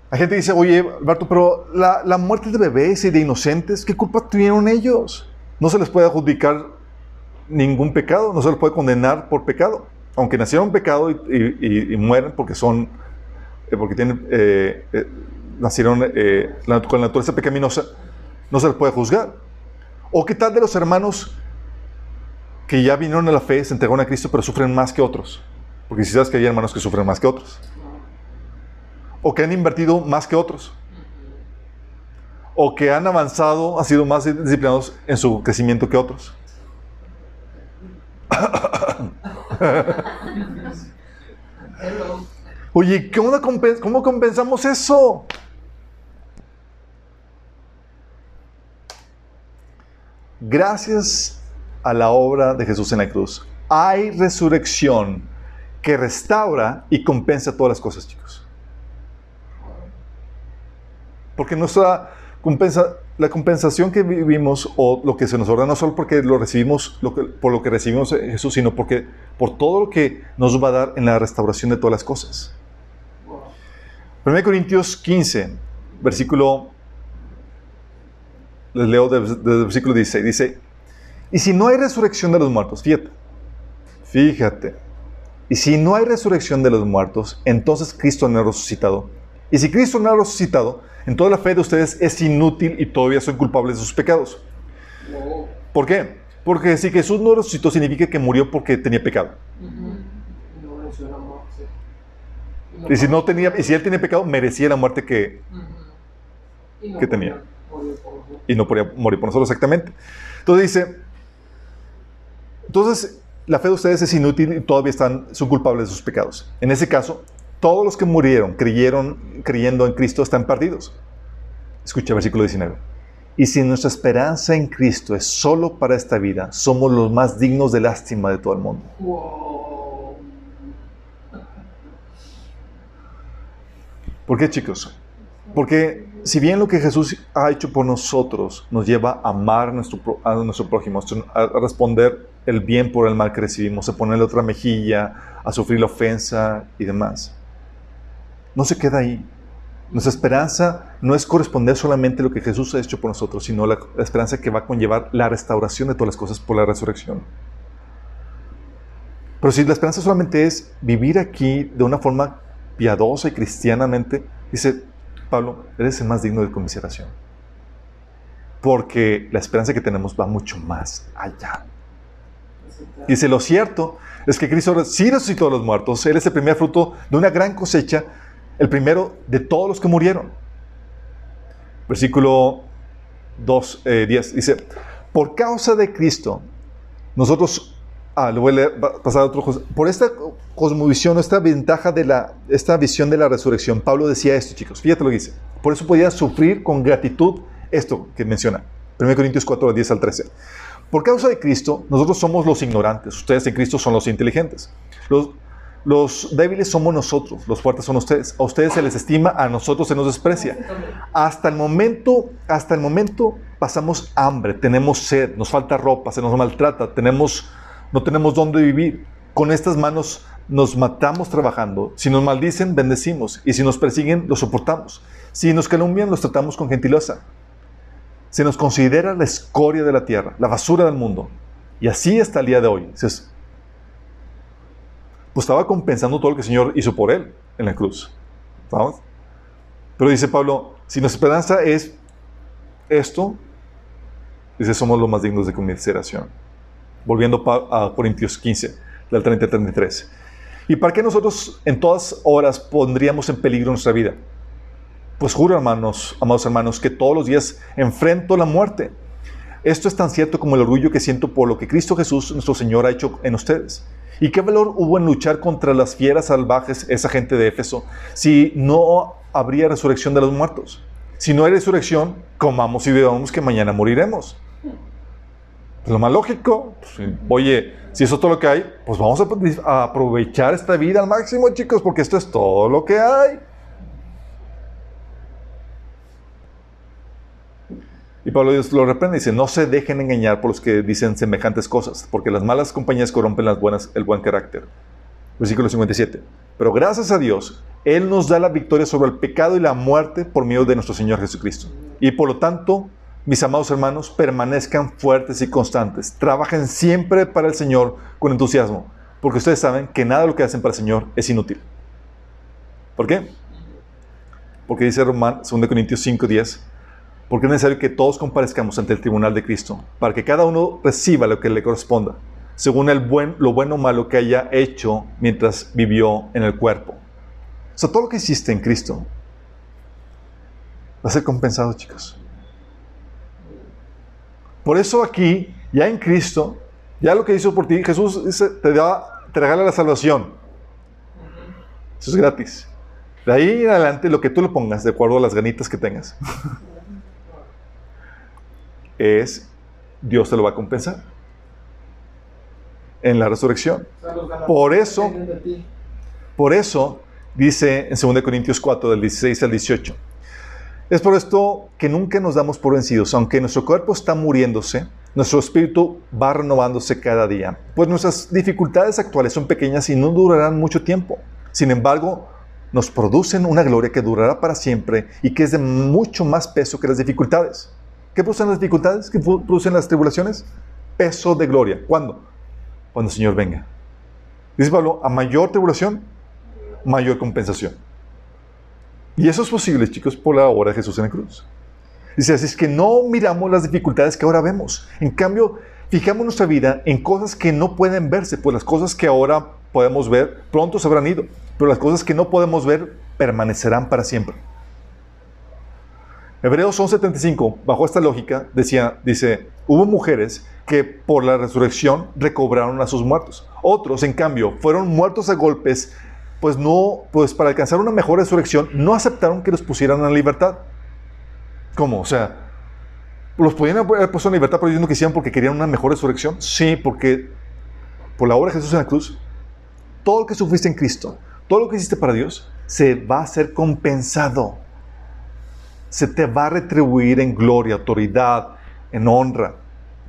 Hay gente dice, oye, Alberto, pero la, la muerte de bebés y de inocentes, ¿qué culpa tuvieron ellos? No se les puede adjudicar ningún pecado, no se les puede condenar por pecado. Aunque nacieron pecado y, mueren porque son, eh, porque tienen, eh, eh, nacieron con la naturaleza pecaminosa, no se les puede juzgar. ¿O qué tal de los hermanos que ya vinieron a la fe, se entregaron a Cristo, pero sufren más que otros? Porque si sabes que hay hermanos que sufren más que otros. O que han invertido más que otros. O que han avanzado, han sido más disciplinados en su crecimiento que otros. Oye, ¿cómo, compensamos eso? Gracias a la obra de Jesús en la cruz, hay resurrección que restaura y compensa todas las cosas, chicos. Porque nuestra la compensación que vivimos o lo que se nos ordena no solo porque lo recibimos, por lo que recibimos Jesús, sino porque por todo lo que nos va a dar en la restauración de todas las cosas. 1 Corintios 15, versículo, les leo desde el versículo 16, dice, y si no hay resurrección de los muertos, fíjate, fíjate, y si no hay resurrección de los muertos, entonces Cristo no ha resucitado. Y si Cristo no ha resucitado, en toda la fe de ustedes es inútil y todavía son culpables de sus pecados. ¿Por qué? Porque si Jesús no resucitó significa que murió porque tenía pecado. Y si no tenía, y si él tenía pecado, merecía la muerte que, que tenía. Y no podía morir por nosotros exactamente. Entonces dice, entonces la fe de ustedes es inútil y todavía están, son culpables de sus pecados. En ese caso, todos los que murieron creyeron, creyendo en Cristo están perdidos. Escucha versículo 19. Y si nuestra esperanza en Cristo es solo para esta vida, somos los más dignos de lástima de todo el mundo. ¿Por qué, chicos? Porque si bien lo que Jesús ha hecho por nosotros nos lleva a amar a nuestro, a nuestro prójimo, a responder el bien por el mal que recibimos, a ponerle otra mejilla, a sufrir la ofensa y demás no se queda ahí. Nuestra esperanza no es corresponder solamente a lo que Jesús ha hecho por nosotros, sino la, esperanza que va a conllevar la restauración de todas las cosas por la resurrección. Pero si la esperanza solamente es vivir aquí de una forma piadosa y cristianamente, dice Pablo, eres el más digno de conmiseración. Porque la esperanza que tenemos va mucho más allá. Dice, lo cierto es que Cristo sí resucitó a los muertos. Él es el primer fruto de una gran cosecha, el primero de todos los que murieron. Versículo 2, 10 eh, dice, por causa de Cristo, nosotros Ah, lo voy a pasar a otro. Por esta cosmovisión, esta ventaja de la, esta visión de la resurrección, Pablo decía esto, chicos. Fíjate lo que dice. Por eso podía sufrir con gratitud esto que menciona. 1 Corintios 4, 10 al 13. Por causa de Cristo, nosotros somos los ignorantes. Ustedes en Cristo son los inteligentes. Los, los débiles somos nosotros, los fuertes son ustedes. A ustedes se les estima, a nosotros se nos desprecia. Hasta el momento, hasta el momento pasamos hambre, tenemos sed, nos falta ropa, se nos maltrata, tenemos no tenemos dónde vivir. Con estas manos nos matamos trabajando. Si nos maldicen, bendecimos. Y si nos persiguen, lo soportamos. Si nos calumnian, los tratamos con gentileza. Se nos considera la escoria de la tierra, la basura del mundo. Y así hasta el día de hoy. Pues estaba compensando todo lo que el Señor hizo por él en la cruz. ¿Vamos? Pero dice Pablo, si nuestra esperanza es esto, dice, somos los más dignos de conmiseración volviendo a Corintios 15, del 30 al 33. ¿Y para qué nosotros en todas horas pondríamos en peligro nuestra vida? Pues juro, hermanos, amados hermanos, que todos los días enfrento la muerte. Esto es tan cierto como el orgullo que siento por lo que Cristo Jesús, nuestro Señor, ha hecho en ustedes. ¿Y qué valor hubo en luchar contra las fieras salvajes, esa gente de Éfeso, si no habría resurrección de los muertos? Si no hay resurrección, comamos y bebamos que mañana moriremos. Lo más lógico, pues, oye, si eso es todo lo que hay, pues vamos a, aprovechar esta vida al máximo, chicos, porque esto es todo lo que hay. Y Pablo Dios lo reprende y dice, no se dejen engañar por los que dicen semejantes cosas, porque las malas compañías corrompen las buenas, el buen carácter. Versículo 57. Pero gracias a Dios, Él nos da la victoria sobre el pecado y la muerte por medio de nuestro Señor Jesucristo. Y por lo tanto, mis amados hermanos, permanezcan fuertes y constantes. Trabajen siempre para el Señor con entusiasmo, porque ustedes saben que nada de lo que hacen para el Señor es inútil. ¿Por qué? Porque dice Román, 2 Corintios 5:10, porque es necesario que todos comparezcamos ante el tribunal de Cristo, para que cada uno reciba lo que le corresponda, según el buen, lo bueno o malo que haya hecho mientras vivió en el cuerpo. O sea, todo lo que hiciste en Cristo va a ser compensado, chicos. Por eso aquí, ya en Cristo, ya lo que hizo por ti, Jesús te, da, te regala la salvación. Eso es gratis. De ahí en adelante, lo que tú le pongas, de acuerdo a las ganitas que tengas, es Dios te lo va a compensar en la resurrección. Por eso, por eso dice en 2 Corintios 4, del 16 al 18. Es por esto que nunca nos damos por vencidos, aunque nuestro cuerpo está muriéndose, nuestro espíritu va renovándose cada día, pues nuestras dificultades actuales son pequeñas y no durarán mucho tiempo. Sin embargo, nos producen una gloria que durará para siempre y que es de mucho más peso que las dificultades. ¿Qué producen las dificultades? ¿Qué producen las tribulaciones? Peso de gloria. ¿Cuándo? Cuando el Señor venga. Dice Pablo, a mayor tribulación, mayor compensación. Y eso es posible, chicos, por la obra de Jesús en la cruz. Dice, así es que no miramos las dificultades que ahora vemos. En cambio, fijamos nuestra vida en cosas que no pueden verse, pues las cosas que ahora podemos ver pronto se habrán ido, pero las cosas que no podemos ver permanecerán para siempre. Hebreos 11:75, bajo esta lógica, decía, dice, hubo mujeres que por la resurrección recobraron a sus muertos. Otros, en cambio, fueron muertos a golpes pues no, pues para alcanzar una mejor resurrección, no aceptaron que los pusieran en libertad. ¿Cómo? O sea, ¿los podían haber puesto en libertad pero ellos no quisieran porque querían una mejor resurrección? Sí, porque por la obra de Jesús en la cruz, todo lo que sufriste en Cristo, todo lo que hiciste para Dios, se va a ser compensado. Se te va a retribuir en gloria, autoridad, en honra,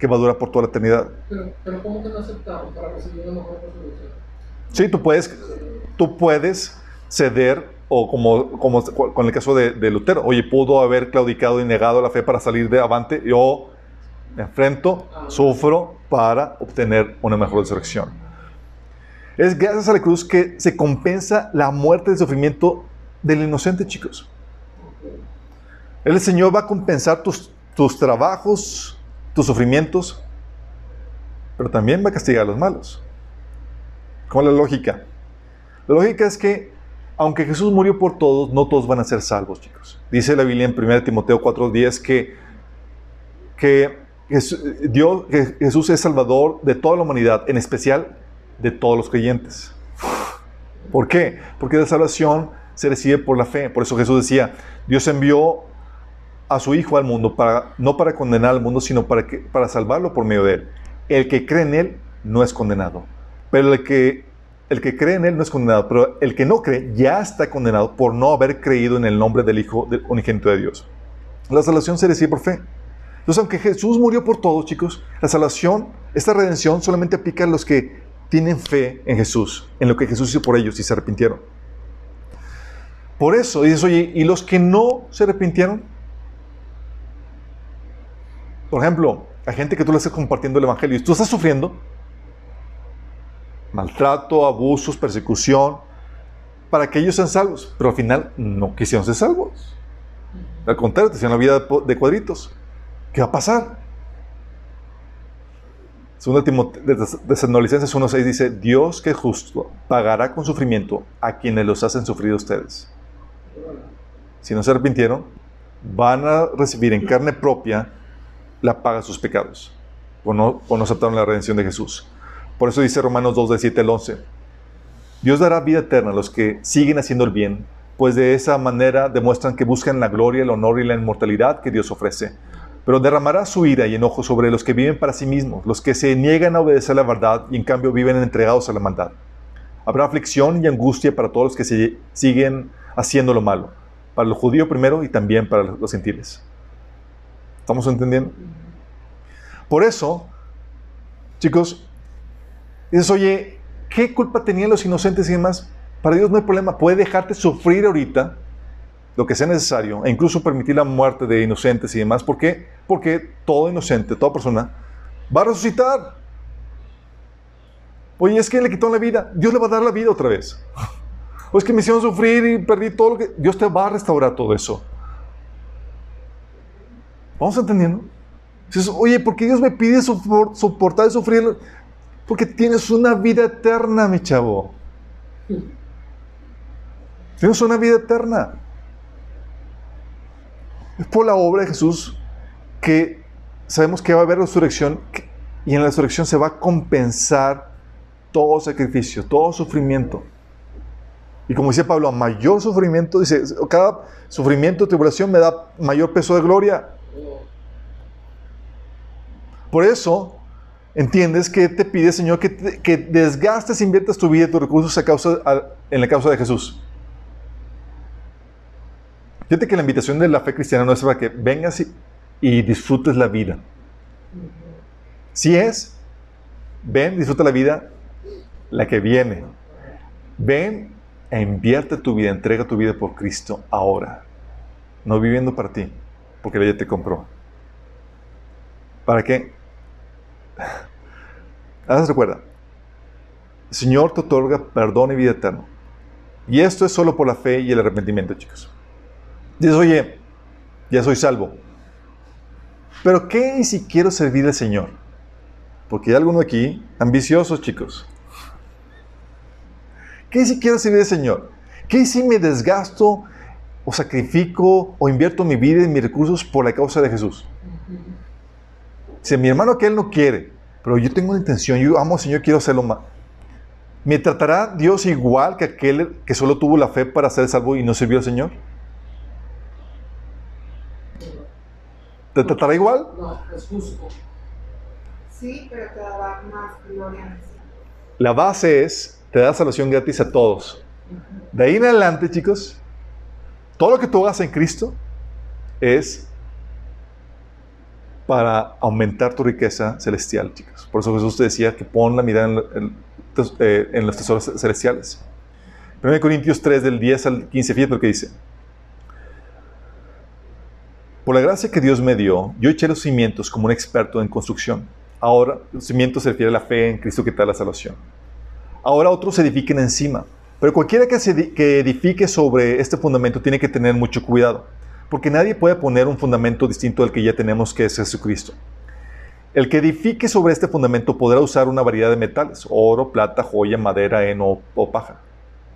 que va a durar por toda la eternidad. Pero, pero ¿cómo que no para recibir una mejor resurrección? Sí, tú puedes, tú puedes ceder o como, como con el caso de, de, Lutero, oye, pudo haber claudicado y negado la fe para salir de avante, yo me enfrento, sufro para obtener una mejor resurrección. Es gracias a la cruz que se compensa la muerte y el sufrimiento del inocente, chicos. El Señor va a compensar tus, tus trabajos, tus sufrimientos, pero también va a castigar a los malos. ¿Cómo es la lógica? La lógica es que, aunque Jesús murió por todos, no todos van a ser salvos, chicos. Dice la Biblia en 1 Timoteo 4:10 que, que, Dios, Jesús es salvador de toda la humanidad, en especial de todos los creyentes. ¿Por qué? Porque la salvación se recibe por la fe. Por eso Jesús decía, Dios envió a su Hijo al mundo, para, no para condenar al mundo, sino para, para salvarlo por medio de él. El que cree en él no es condenado. Pero el que, el que cree en Él no es condenado, pero el que no cree ya está condenado por no haber creído en el nombre del Hijo del unigénito de Dios. La salvación se recibe por fe. Entonces, aunque Jesús murió por todos, chicos, la salvación, esta redención solamente aplica a los que tienen fe en Jesús, en lo que Jesús hizo por ellos y se arrepintieron. Por eso dices, oye, ¿y los que no se arrepintieron? Por ejemplo, la gente que tú le estás compartiendo el Evangelio y tú estás sufriendo, maltrato, abusos, persecución, para que ellos sean salvos. Pero al final no quisieron ser salvos. Al contrario, te hicieron la vida de cuadritos. ¿Qué va a pasar? Segunda Tesalonicenses 1.6 dice, Dios que es justo pagará con sufrimiento a quienes los hacen sufrir ustedes. Si no se arrepintieron, van a recibir en carne propia la paga sus pecados, o no, o no aceptaron la redención de Jesús. Por eso dice Romanos 2, de 7 al 11. Dios dará vida eterna a los que siguen haciendo el bien, pues de esa manera demuestran que buscan la gloria, el honor y la inmortalidad que Dios ofrece. Pero derramará su ira y enojo sobre los que viven para sí mismos, los que se niegan a obedecer la verdad y en cambio viven entregados a la maldad. Habrá aflicción y angustia para todos los que se siguen haciendo lo malo, para los judíos primero y también para los gentiles. ¿Estamos entendiendo? Por eso, chicos, dices, oye, ¿qué culpa tenían los inocentes y demás? Para Dios no hay problema, puede dejarte sufrir ahorita lo que sea necesario e incluso permitir la muerte de inocentes y demás. ¿Por qué? Porque todo inocente, toda persona, va a resucitar. Oye, es que le quitó la vida, Dios le va a dar la vida otra vez. O es que me hicieron sufrir y perdí todo lo que... Dios te va a restaurar todo eso. ¿Vamos entendiendo? Dices, oye, ¿por qué Dios me pide soportar y sufrir? Porque tienes una vida eterna, mi chavo. Tienes una vida eterna. Es por la obra de Jesús que sabemos que va a haber resurrección y en la resurrección se va a compensar todo sacrificio, todo sufrimiento. Y como decía Pablo, mayor sufrimiento, dice, cada sufrimiento, tribulación me da mayor peso de gloria. Por eso, entiendes que te pide, Señor, que, que desgastes, inviertas tu vida y tus recursos en la causa de Jesús. Fíjate que la invitación de la fe cristiana no es para que vengas y, disfrutes la vida. Si es, ven, disfruta la vida, la que viene. Ven e invierte tu vida, entrega tu vida por Cristo ahora. No viviendo para ti, porque ella te compró. ¿Para qué? Haz recuerda, el Señor te otorga perdón y vida eterna. Y esto es solo por la fe y el arrepentimiento, chicos. Dices, oye, ya soy salvo. Pero ¿qué si quiero servir al Señor? Porque hay alguno aquí ambiciosos, chicos. ¿Qué si quiero servir al Señor? ¿Qué si me desgasto o sacrifico o invierto mi vida y mis recursos por la causa de Jesús? Si mi hermano que él no quiere, pero yo tengo una intención, yo amo al Señor, quiero hacerlo más. ¿Me tratará Dios igual que aquel que solo tuvo la fe para ser salvo y no sirvió al Señor? ¿Te tratará igual? No, es justo. Sí, pero te dará más gloria. La base es, te da salvación gratis a todos. De ahí en adelante, chicos, todo lo que tú hagas en Cristo es para aumentar tu riqueza celestial, chicos. Por eso Jesús te decía que pon la mirada en, eh, los tesoros celestiales. 1 Corintios 3, del 10 al 15, fíjate lo que dice. Por la gracia que Dios me dio, yo eché los cimientos como un experto en construcción. Ahora, los cimientos se refiere a la fe en Cristo que da la salvación. Ahora otros edifiquen encima. Pero cualquiera que, edifique sobre este fundamento tiene que tener mucho cuidado, porque nadie puede poner un fundamento distinto al que ya tenemos, que es Jesucristo. El que edifique sobre este fundamento podrá usar una variedad de metales, oro, plata, joya, madera, heno o paja.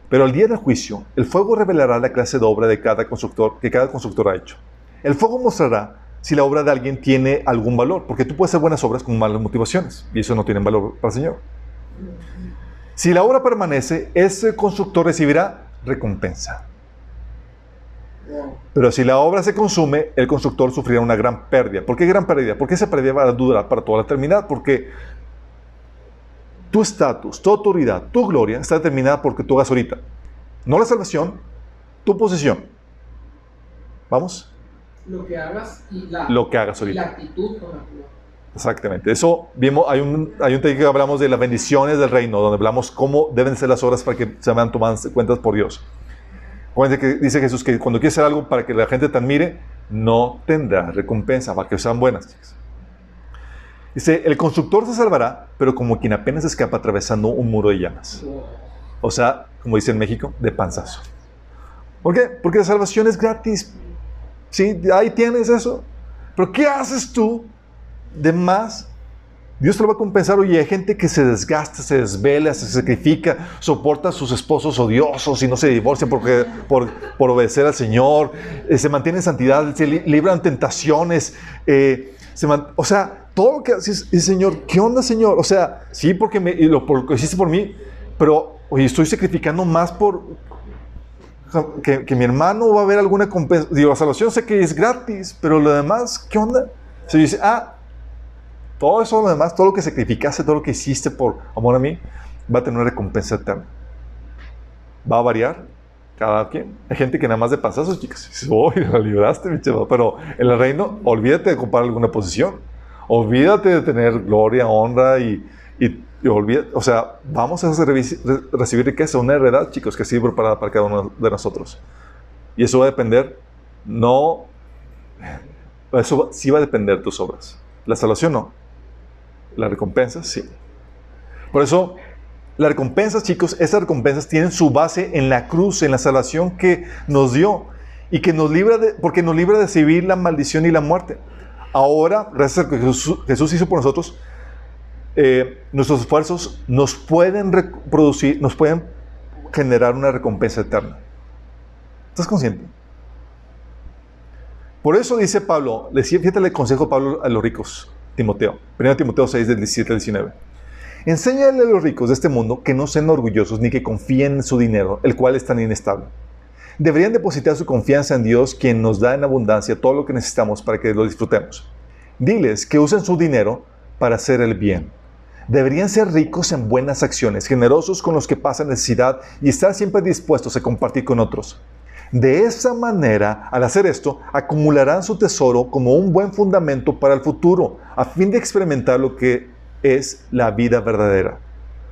Pero al día del juicio, el fuego revelará la clase de obra de cada constructor que cada constructor ha hecho. El fuego mostrará si la obra de alguien tiene algún valor, porque tú puedes hacer buenas obras con malas motivaciones, y eso no tiene valor para el Señor. Si la obra permanece, ese constructor recibirá recompensa. Pero si la obra se consume, el constructor sufrirá una gran pérdida. ¿Por qué gran pérdida? Porque esa pérdida va a durar para toda la eternidad. Porque tu estatus, tu autoridad, tu gloria está determinada porque tú hagas ahorita. No la salvación, tu posición. ¿Vamos? lo que hagas y la, lo que hagas ahorita. la actitud con la que Exactamente. Eso vimos, hay un, hay un que hablamos de las bendiciones del reino, donde hablamos cómo deben ser las obras para que se vean tomadas cuentas por Dios. que dice Jesús que cuando quieres hacer algo para que la gente te admire, no tendrá recompensa, para que sean buenas. Dice, el constructor se salvará, pero como quien apenas escapa atravesando un muro de llamas. O sea, como dice en México, de panzazo. ¿Por qué? Porque la salvación es gratis. Sí, ahí tienes eso. Pero ¿qué haces tú de más? Dios te lo va a compensar. Oye, hay gente que se desgasta, se desvela, se sacrifica, soporta a sus esposos odiosos y no se divorcian porque, por, por obedecer al Señor, eh, se mantiene en santidad, se libran tentaciones. Eh, o sea, todo lo que haces, Señor, ¿qué onda, Señor? O sea, sí, porque lo, por, hiciste por mí, pero oye, estoy sacrificando más por, que, mi hermano va a ver alguna compensación. Digo, la salvación sé que es gratis, pero lo demás, ¿qué onda? Se dice, ah, todo eso, lo demás, todo lo que sacrificaste, todo lo que hiciste por amor a mí, va a tener una recompensa eterna. Va a variar cada quien. Hay gente que nada más de panzazos, chicas, oh, la libraste, mi chaval. Pero en el reino, olvídate de ocupar alguna posición. Olvídate de tener gloria, honra y, y y olvida, o sea, vamos a recibir riqueza, una heredad, chicos, que sirve preparada para cada uno de nosotros. Y eso va a depender, no, eso sí va a depender de tus obras. La salvación no. La recompensa sí. Por eso, las recompensas, chicos, esas recompensas tienen su base en la cruz, en la salvación que nos dio y que nos libra de, porque nos libra de recibir la maldición y la muerte. Ahora, gracias a lo que Jesús hizo por nosotros, eh, nuestros esfuerzos nos pueden reproducir, nos pueden generar una recompensa eterna. ¿Estás consciente? Por eso dice Pablo, le fíjate el consejo Pablo a los ricos, Timoteo, 1 Timoteo 6, del 17 al 19. Enséñale a los ricos de este mundo que no sean orgullosos ni que confíen en su dinero, el cual es tan inestable. Deberían depositar su confianza en Dios, quien nos da en abundancia todo lo que necesitamos para que lo disfrutemos. Diles que usen su dinero para hacer el bien Deberían ser ricos en buenas acciones, generosos con los que pasan necesidad y estar siempre dispuestos a compartir con otros. De esa manera, al hacer esto, acumularán su tesoro como un buen fundamento para el futuro, a fin de experimentar lo que es la vida verdadera.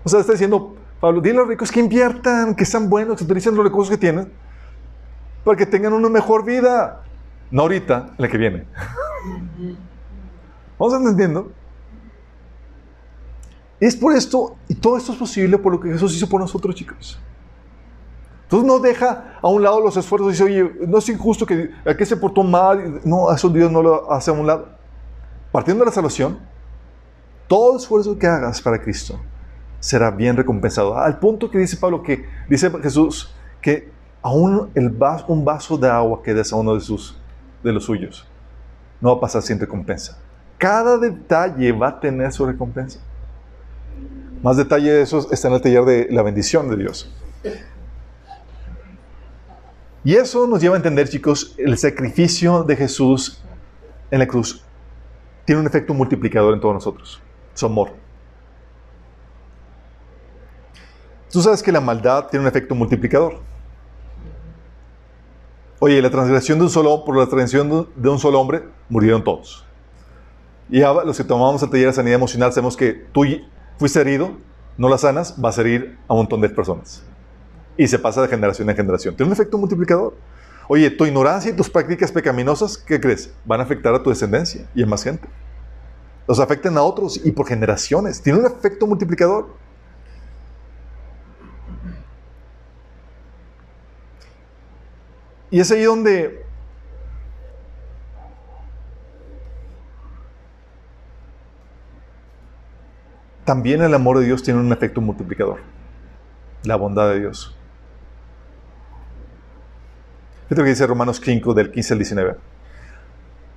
O sea, está diciendo, Pablo, dile a los ricos que inviertan, que sean buenos, que utilicen los recursos que tienen, para que tengan una mejor vida. No ahorita, la que viene. ¿Vamos entendiendo? Es por esto, y todo esto es posible por lo que Jesús hizo por nosotros, chicos. Entonces no deja a un lado los esfuerzos y dice, oye, no es injusto que aquel se portó mal. No, eso Dios no lo hace a un lado. Partiendo de la salvación, todo esfuerzo que hagas para Cristo será bien recompensado. Al punto que dice Pablo, que dice Jesús, que aún el vaso, un vaso de agua que des a uno de, sus, de los suyos no va a pasar sin recompensa. Cada detalle va a tener su recompensa. Más detalle de eso está en el taller de la bendición de Dios. Y eso nos lleva a entender, chicos, el sacrificio de Jesús en la cruz tiene un efecto multiplicador en todos nosotros, su amor. Tú sabes que la maldad tiene un efecto multiplicador. Oye, la transgresión de un solo por la transgresión de un solo hombre murieron todos. Y los que tomamos el taller de sanidad emocional sabemos que tú fuiste herido, no la sanas, vas a herir a un montón de personas. Y se pasa de generación en generación. Tiene un efecto multiplicador. Oye, tu ignorancia y tus prácticas pecaminosas, ¿qué crees? Van a afectar a tu descendencia y a más gente. Los afectan a otros y por generaciones. Tiene un efecto multiplicador. Y es ahí donde también el amor de Dios tiene un efecto multiplicador. La bondad de Dios. Fíjate lo que dice Romanos 5 del 15 al 19.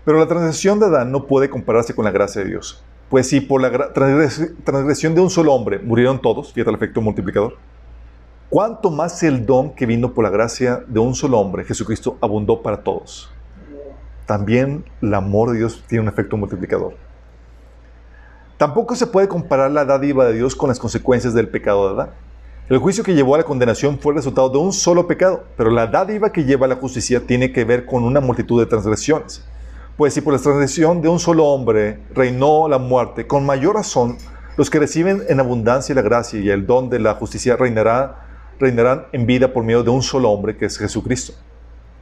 Pero la transgresión de Adán no puede compararse con la gracia de Dios. Pues si por la transgresión de un solo hombre murieron todos, fíjate el efecto multiplicador, ¿cuánto más el don que vino por la gracia de un solo hombre, Jesucristo, abundó para todos? También el amor de Dios tiene un efecto multiplicador. Tampoco se puede comparar la dádiva de Dios con las consecuencias del pecado de Adán. El juicio que llevó a la condenación fue el resultado de un solo pecado, pero la dádiva que lleva a la justicia tiene que ver con una multitud de transgresiones. Pues si por la transgresión de un solo hombre reinó la muerte, con mayor razón los que reciben en abundancia la gracia y el don de la justicia reinará, reinarán en vida por medio de un solo hombre que es Jesucristo.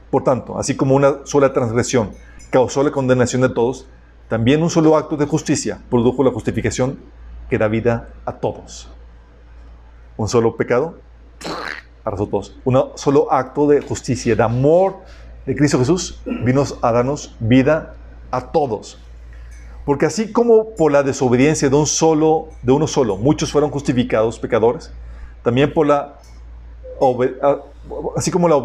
Por tanto, así como una sola transgresión causó la condenación de todos, también un solo acto de justicia produjo la justificación que da vida a todos. Un solo pecado arrasó todos. Un solo acto de justicia, de amor de Cristo Jesús, vino a darnos vida a todos. Porque así como por la desobediencia de un solo, de uno solo, muchos fueron justificados pecadores, también por la así como la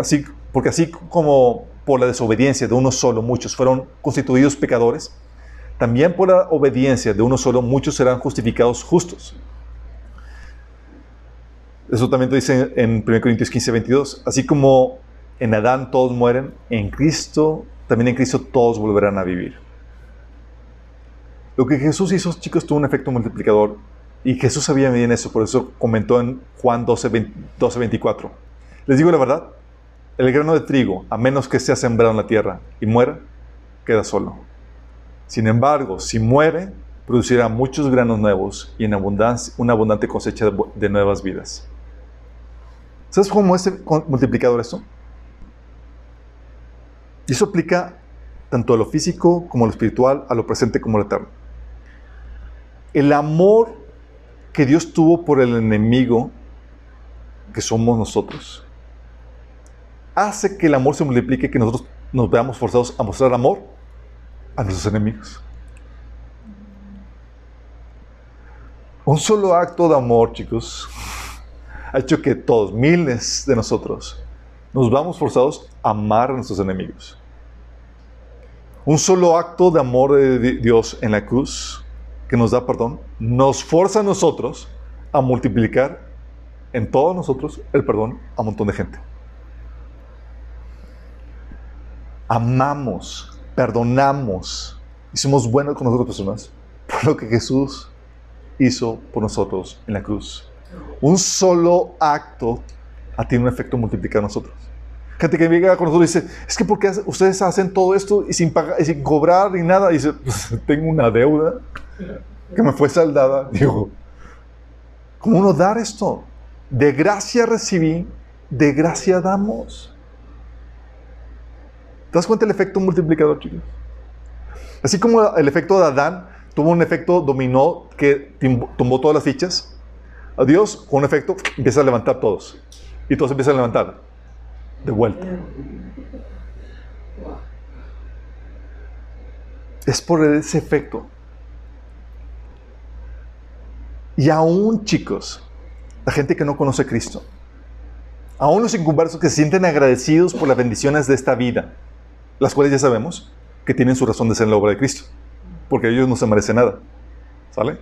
así, porque así como por la desobediencia de uno solo, muchos fueron constituidos pecadores, también por la obediencia de uno solo, muchos serán justificados justos. Eso también lo dice en 1 Corintios 15, 22. Así como en Adán todos mueren, en Cristo, también en Cristo todos volverán a vivir. Lo que Jesús hizo, chicos, tuvo un efecto multiplicador. Y Jesús sabía bien eso, por eso comentó en Juan 12, 12 24. Les digo la verdad, el grano de trigo, a menos que sea sembrado en la tierra y muera, queda solo. Sin embargo, si muere, producirá muchos granos nuevos y en abundancia, una abundante cosecha de, nuevas vidas. ¿Sabes cómo es multiplicador esto? Y eso aplica tanto a lo físico como a lo espiritual, a lo presente como a lo eterno. El amor que Dios tuvo por el enemigo que somos nosotros hace que el amor se multiplique, que nosotros nos veamos forzados a mostrar amor a nuestros enemigos. Un solo acto de amor, chicos, ha hecho que todos, miles de nosotros, nos vamos forzados a amar a nuestros enemigos. Un solo acto de amor de Dios en la cruz, que nos da perdón, nos forza a nosotros a multiplicar en todos nosotros el perdón a un montón de gente. amamos, perdonamos y somos buenos con otras personas por lo que Jesús hizo por nosotros en la cruz. Un solo acto tiene un efecto multiplicado en nosotros. Gente que llega con nosotros y dice, es que porque ustedes hacen todo esto y sin, pagar, y sin cobrar ni nada. Y dice, pues, tengo una deuda que me fue saldada. Digo, ¿cómo uno dar esto? De gracia recibí, de gracia damos. ¿Te das cuenta del efecto multiplicador, chicos? Así como el efecto de Adán tuvo un efecto dominó que tumbó todas las fichas, a Dios con un efecto empieza a levantar todos. Y todos empiezan a levantar de vuelta. Es por ese efecto. Y aún, chicos, la gente que no conoce a Cristo, aún los inconversos que se sienten agradecidos por las bendiciones de esta vida, las cuales ya sabemos que tienen su razón de ser en la obra de Cristo, porque ellos no se merecen nada. ¿Sale?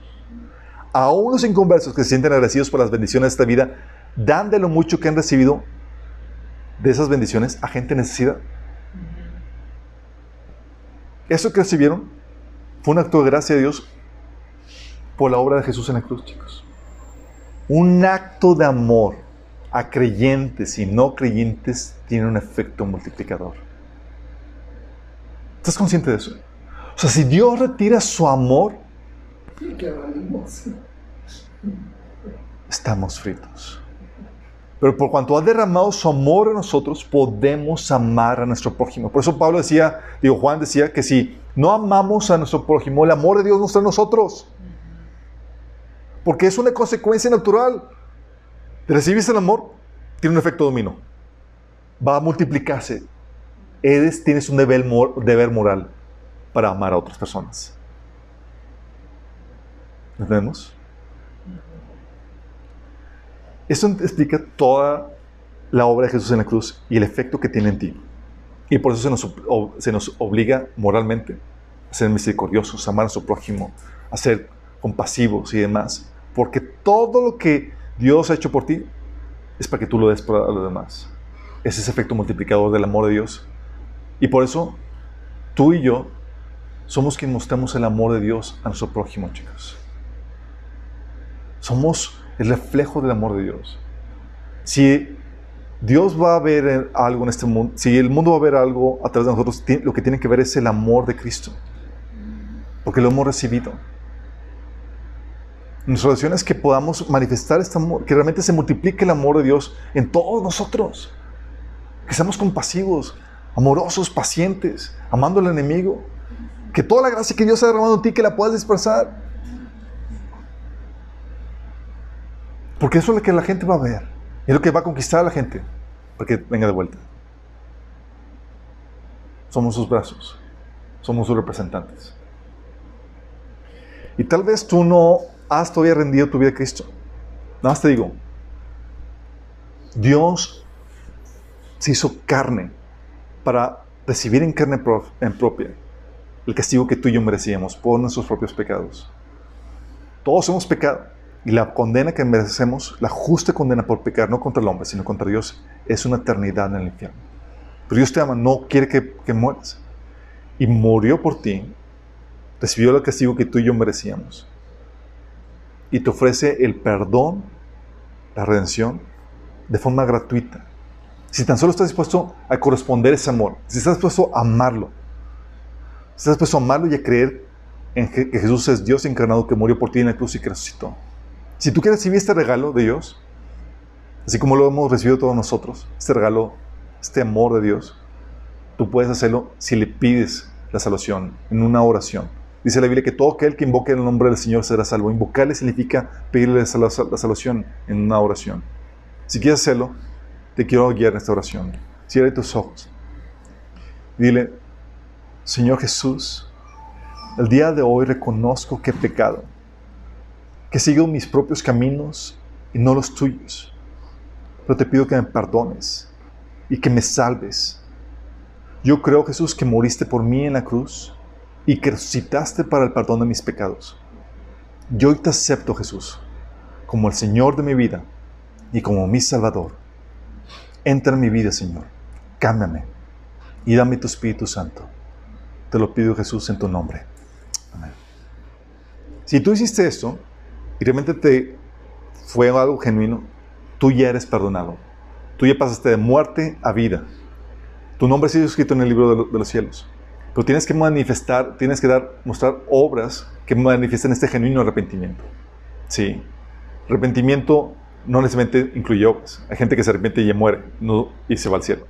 Aún los inconversos que se sienten agradecidos por las bendiciones de esta vida, dan de lo mucho que han recibido de esas bendiciones a gente en necesidad. Eso que recibieron fue un acto de gracia de Dios por la obra de Jesús en la cruz, chicos. Un acto de amor a creyentes y no creyentes tiene un efecto multiplicador. ¿Estás consciente de eso? O sea, si Dios retira su amor, estamos fritos. Pero por cuanto ha derramado su amor en nosotros, podemos amar a nuestro prójimo. Por eso Pablo decía, digo, Juan decía que si no amamos a nuestro prójimo, el amor de Dios no está en nosotros. Porque es una consecuencia natural. Recibiste el amor, tiene un efecto dominó. Va a multiplicarse. Eres, tienes un deber, moral para amar a otras personas. ¿Entendemos? Eso explica toda la obra de Jesús en la cruz y el efecto que tiene en ti. Y por eso se nos, se nos obliga moralmente a ser misericordiosos, a amar a su prójimo, a ser compasivos y demás. Porque todo lo que Dios ha hecho por ti es para que tú lo des para los demás. Es ese efecto multiplicador del amor de Dios. Y por eso tú y yo somos quienes mostramos el amor de Dios a nuestro prójimo, chicos. Somos el reflejo del amor de Dios. Si Dios va a ver algo en este mundo, si el mundo va a ver algo a través de nosotros, lo que tiene que ver es el amor de Cristo. Porque lo hemos recibido. Nuestra oración es que podamos manifestar este amor, que realmente se multiplique el amor de Dios en todos nosotros. Que seamos compasivos, amorosos, pacientes, amando al enemigo. Que toda la gracia que Dios ha derramado en ti, que la puedas dispersar. Porque eso es lo que la gente va a ver. Es lo que va a conquistar a la gente. Para que venga de vuelta. Somos sus brazos. Somos sus representantes. Y tal vez tú no has todavía rendido tu vida a Cristo. Nada más te digo. Dios se hizo carne para recibir en carne propia el castigo que tú y yo merecíamos por nuestros propios pecados. Todos hemos pecado. Y la condena que merecemos, la justa condena por pecar, no contra el hombre, sino contra Dios, es una eternidad en el infierno. Pero Dios te ama, no quiere que, que mueras. Y murió por ti, recibió el castigo que tú y yo merecíamos. Y te ofrece el perdón, la redención, de forma gratuita. Si tan solo estás dispuesto a corresponder ese amor, si estás dispuesto a amarlo, si estás dispuesto a amarlo y a creer en que Jesús es Dios encarnado que murió por ti en la cruz y que resucitó. Si tú quieres recibir este regalo de Dios, así como lo hemos recibido todos nosotros, este regalo, este amor de Dios, tú puedes hacerlo si le pides la salvación en una oración. Dice la Biblia que todo aquel que invoque el nombre del Señor será salvo. Invocarle significa pedirle la salvación en una oración. Si quieres hacerlo, te quiero guiar en esta oración. Cierra tus ojos. Dile, Señor Jesús, el día de hoy reconozco que he pecado que sigo mis propios caminos y no los tuyos. Pero te pido que me perdones y que me salves. Yo creo, Jesús, que moriste por mí en la cruz y que resucitaste para el perdón de mis pecados. Yo hoy te acepto, Jesús, como el Señor de mi vida y como mi Salvador. Entra en mi vida, Señor. Cámbiame y dame tu Espíritu Santo. Te lo pido, Jesús, en tu nombre. Amén. Si tú hiciste esto, y realmente te fue algo genuino, tú ya eres perdonado. Tú ya pasaste de muerte a vida. Tu nombre sido escrito en el libro de, los cielos. Pero tienes que manifestar, tienes que dar, mostrar obras que manifiesten este genuino arrepentimiento. Sí. Arrepentimiento no necesariamente incluye obras. Hay gente que se arrepiente y ya muere no, y se va al cielo.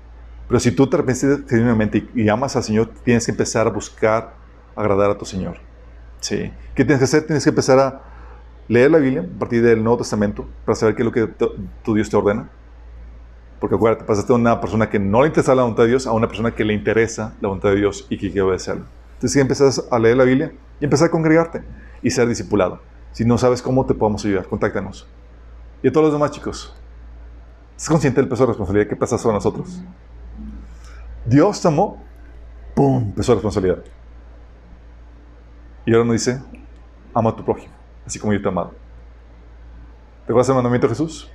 Pero si tú te arrepientes genuinamente y, y amas al Señor, tienes que empezar a buscar agradar a tu Señor. Sí. ¿Qué tienes que hacer? Tienes que empezar a leer la Biblia a partir del Nuevo Testamento para saber qué es lo que tu Dios te ordena. Porque acuérdate, pasaste de una persona que no le interesa la voluntad de Dios a una persona que le interesa la voluntad de Dios y que quiere obedecerla. Entonces, si empiezas a leer la Biblia y empezar a congregarte y ser discipulado. Si no sabes cómo te podemos ayudar, contáctanos. Y a todos los demás chicos, ¿estás consciente del peso de responsabilidad que pasa sobre nosotros? Dios te amó, ¡pum! Peso de responsabilidad. Y ahora nos dice, ama a tu prójimo así como yo te he amado. ¿Te acuerdas del mandamiento de Jesús?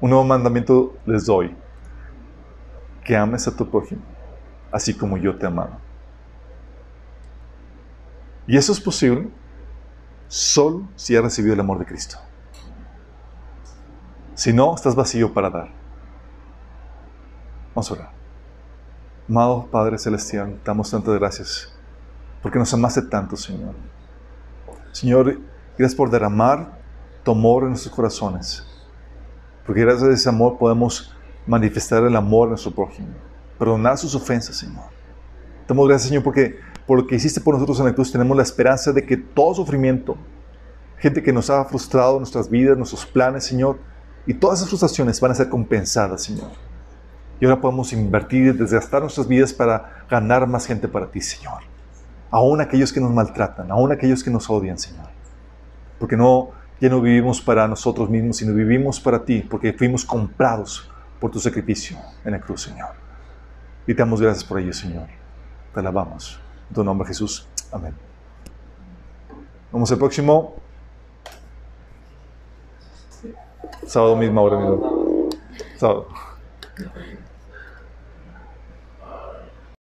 Un nuevo mandamiento les doy, que ames a tu prójimo, así como yo te he amado. Y eso es posible solo si has recibido el amor de Cristo. Si no, estás vacío para dar. Vamos a orar. Amado Padre Celestial, damos tantas gracias porque nos amaste tanto, Señor. Señor, gracias por derramar tu amor en nuestros corazones. Porque gracias a ese amor podemos manifestar el amor a nuestro prójimo, perdonar sus ofensas, Señor. Damos gracias, Señor, porque por lo que hiciste por nosotros en la cruz tenemos la esperanza de que todo sufrimiento, gente que nos ha frustrado nuestras vidas, nuestros planes, Señor, y todas esas frustraciones van a ser compensadas, Señor. Y ahora podemos invertir y desgastar nuestras vidas para ganar más gente para ti, Señor. Aún aquellos que nos maltratan, aún aquellos que nos odian, Señor. Porque no, ya no vivimos para nosotros mismos, sino vivimos para ti, porque fuimos comprados por tu sacrificio en la cruz, Señor. Y te damos gracias por ello, Señor. Te alabamos. En tu nombre, Jesús. Amén. Vamos al próximo. Sábado misma hora, mi Sábado.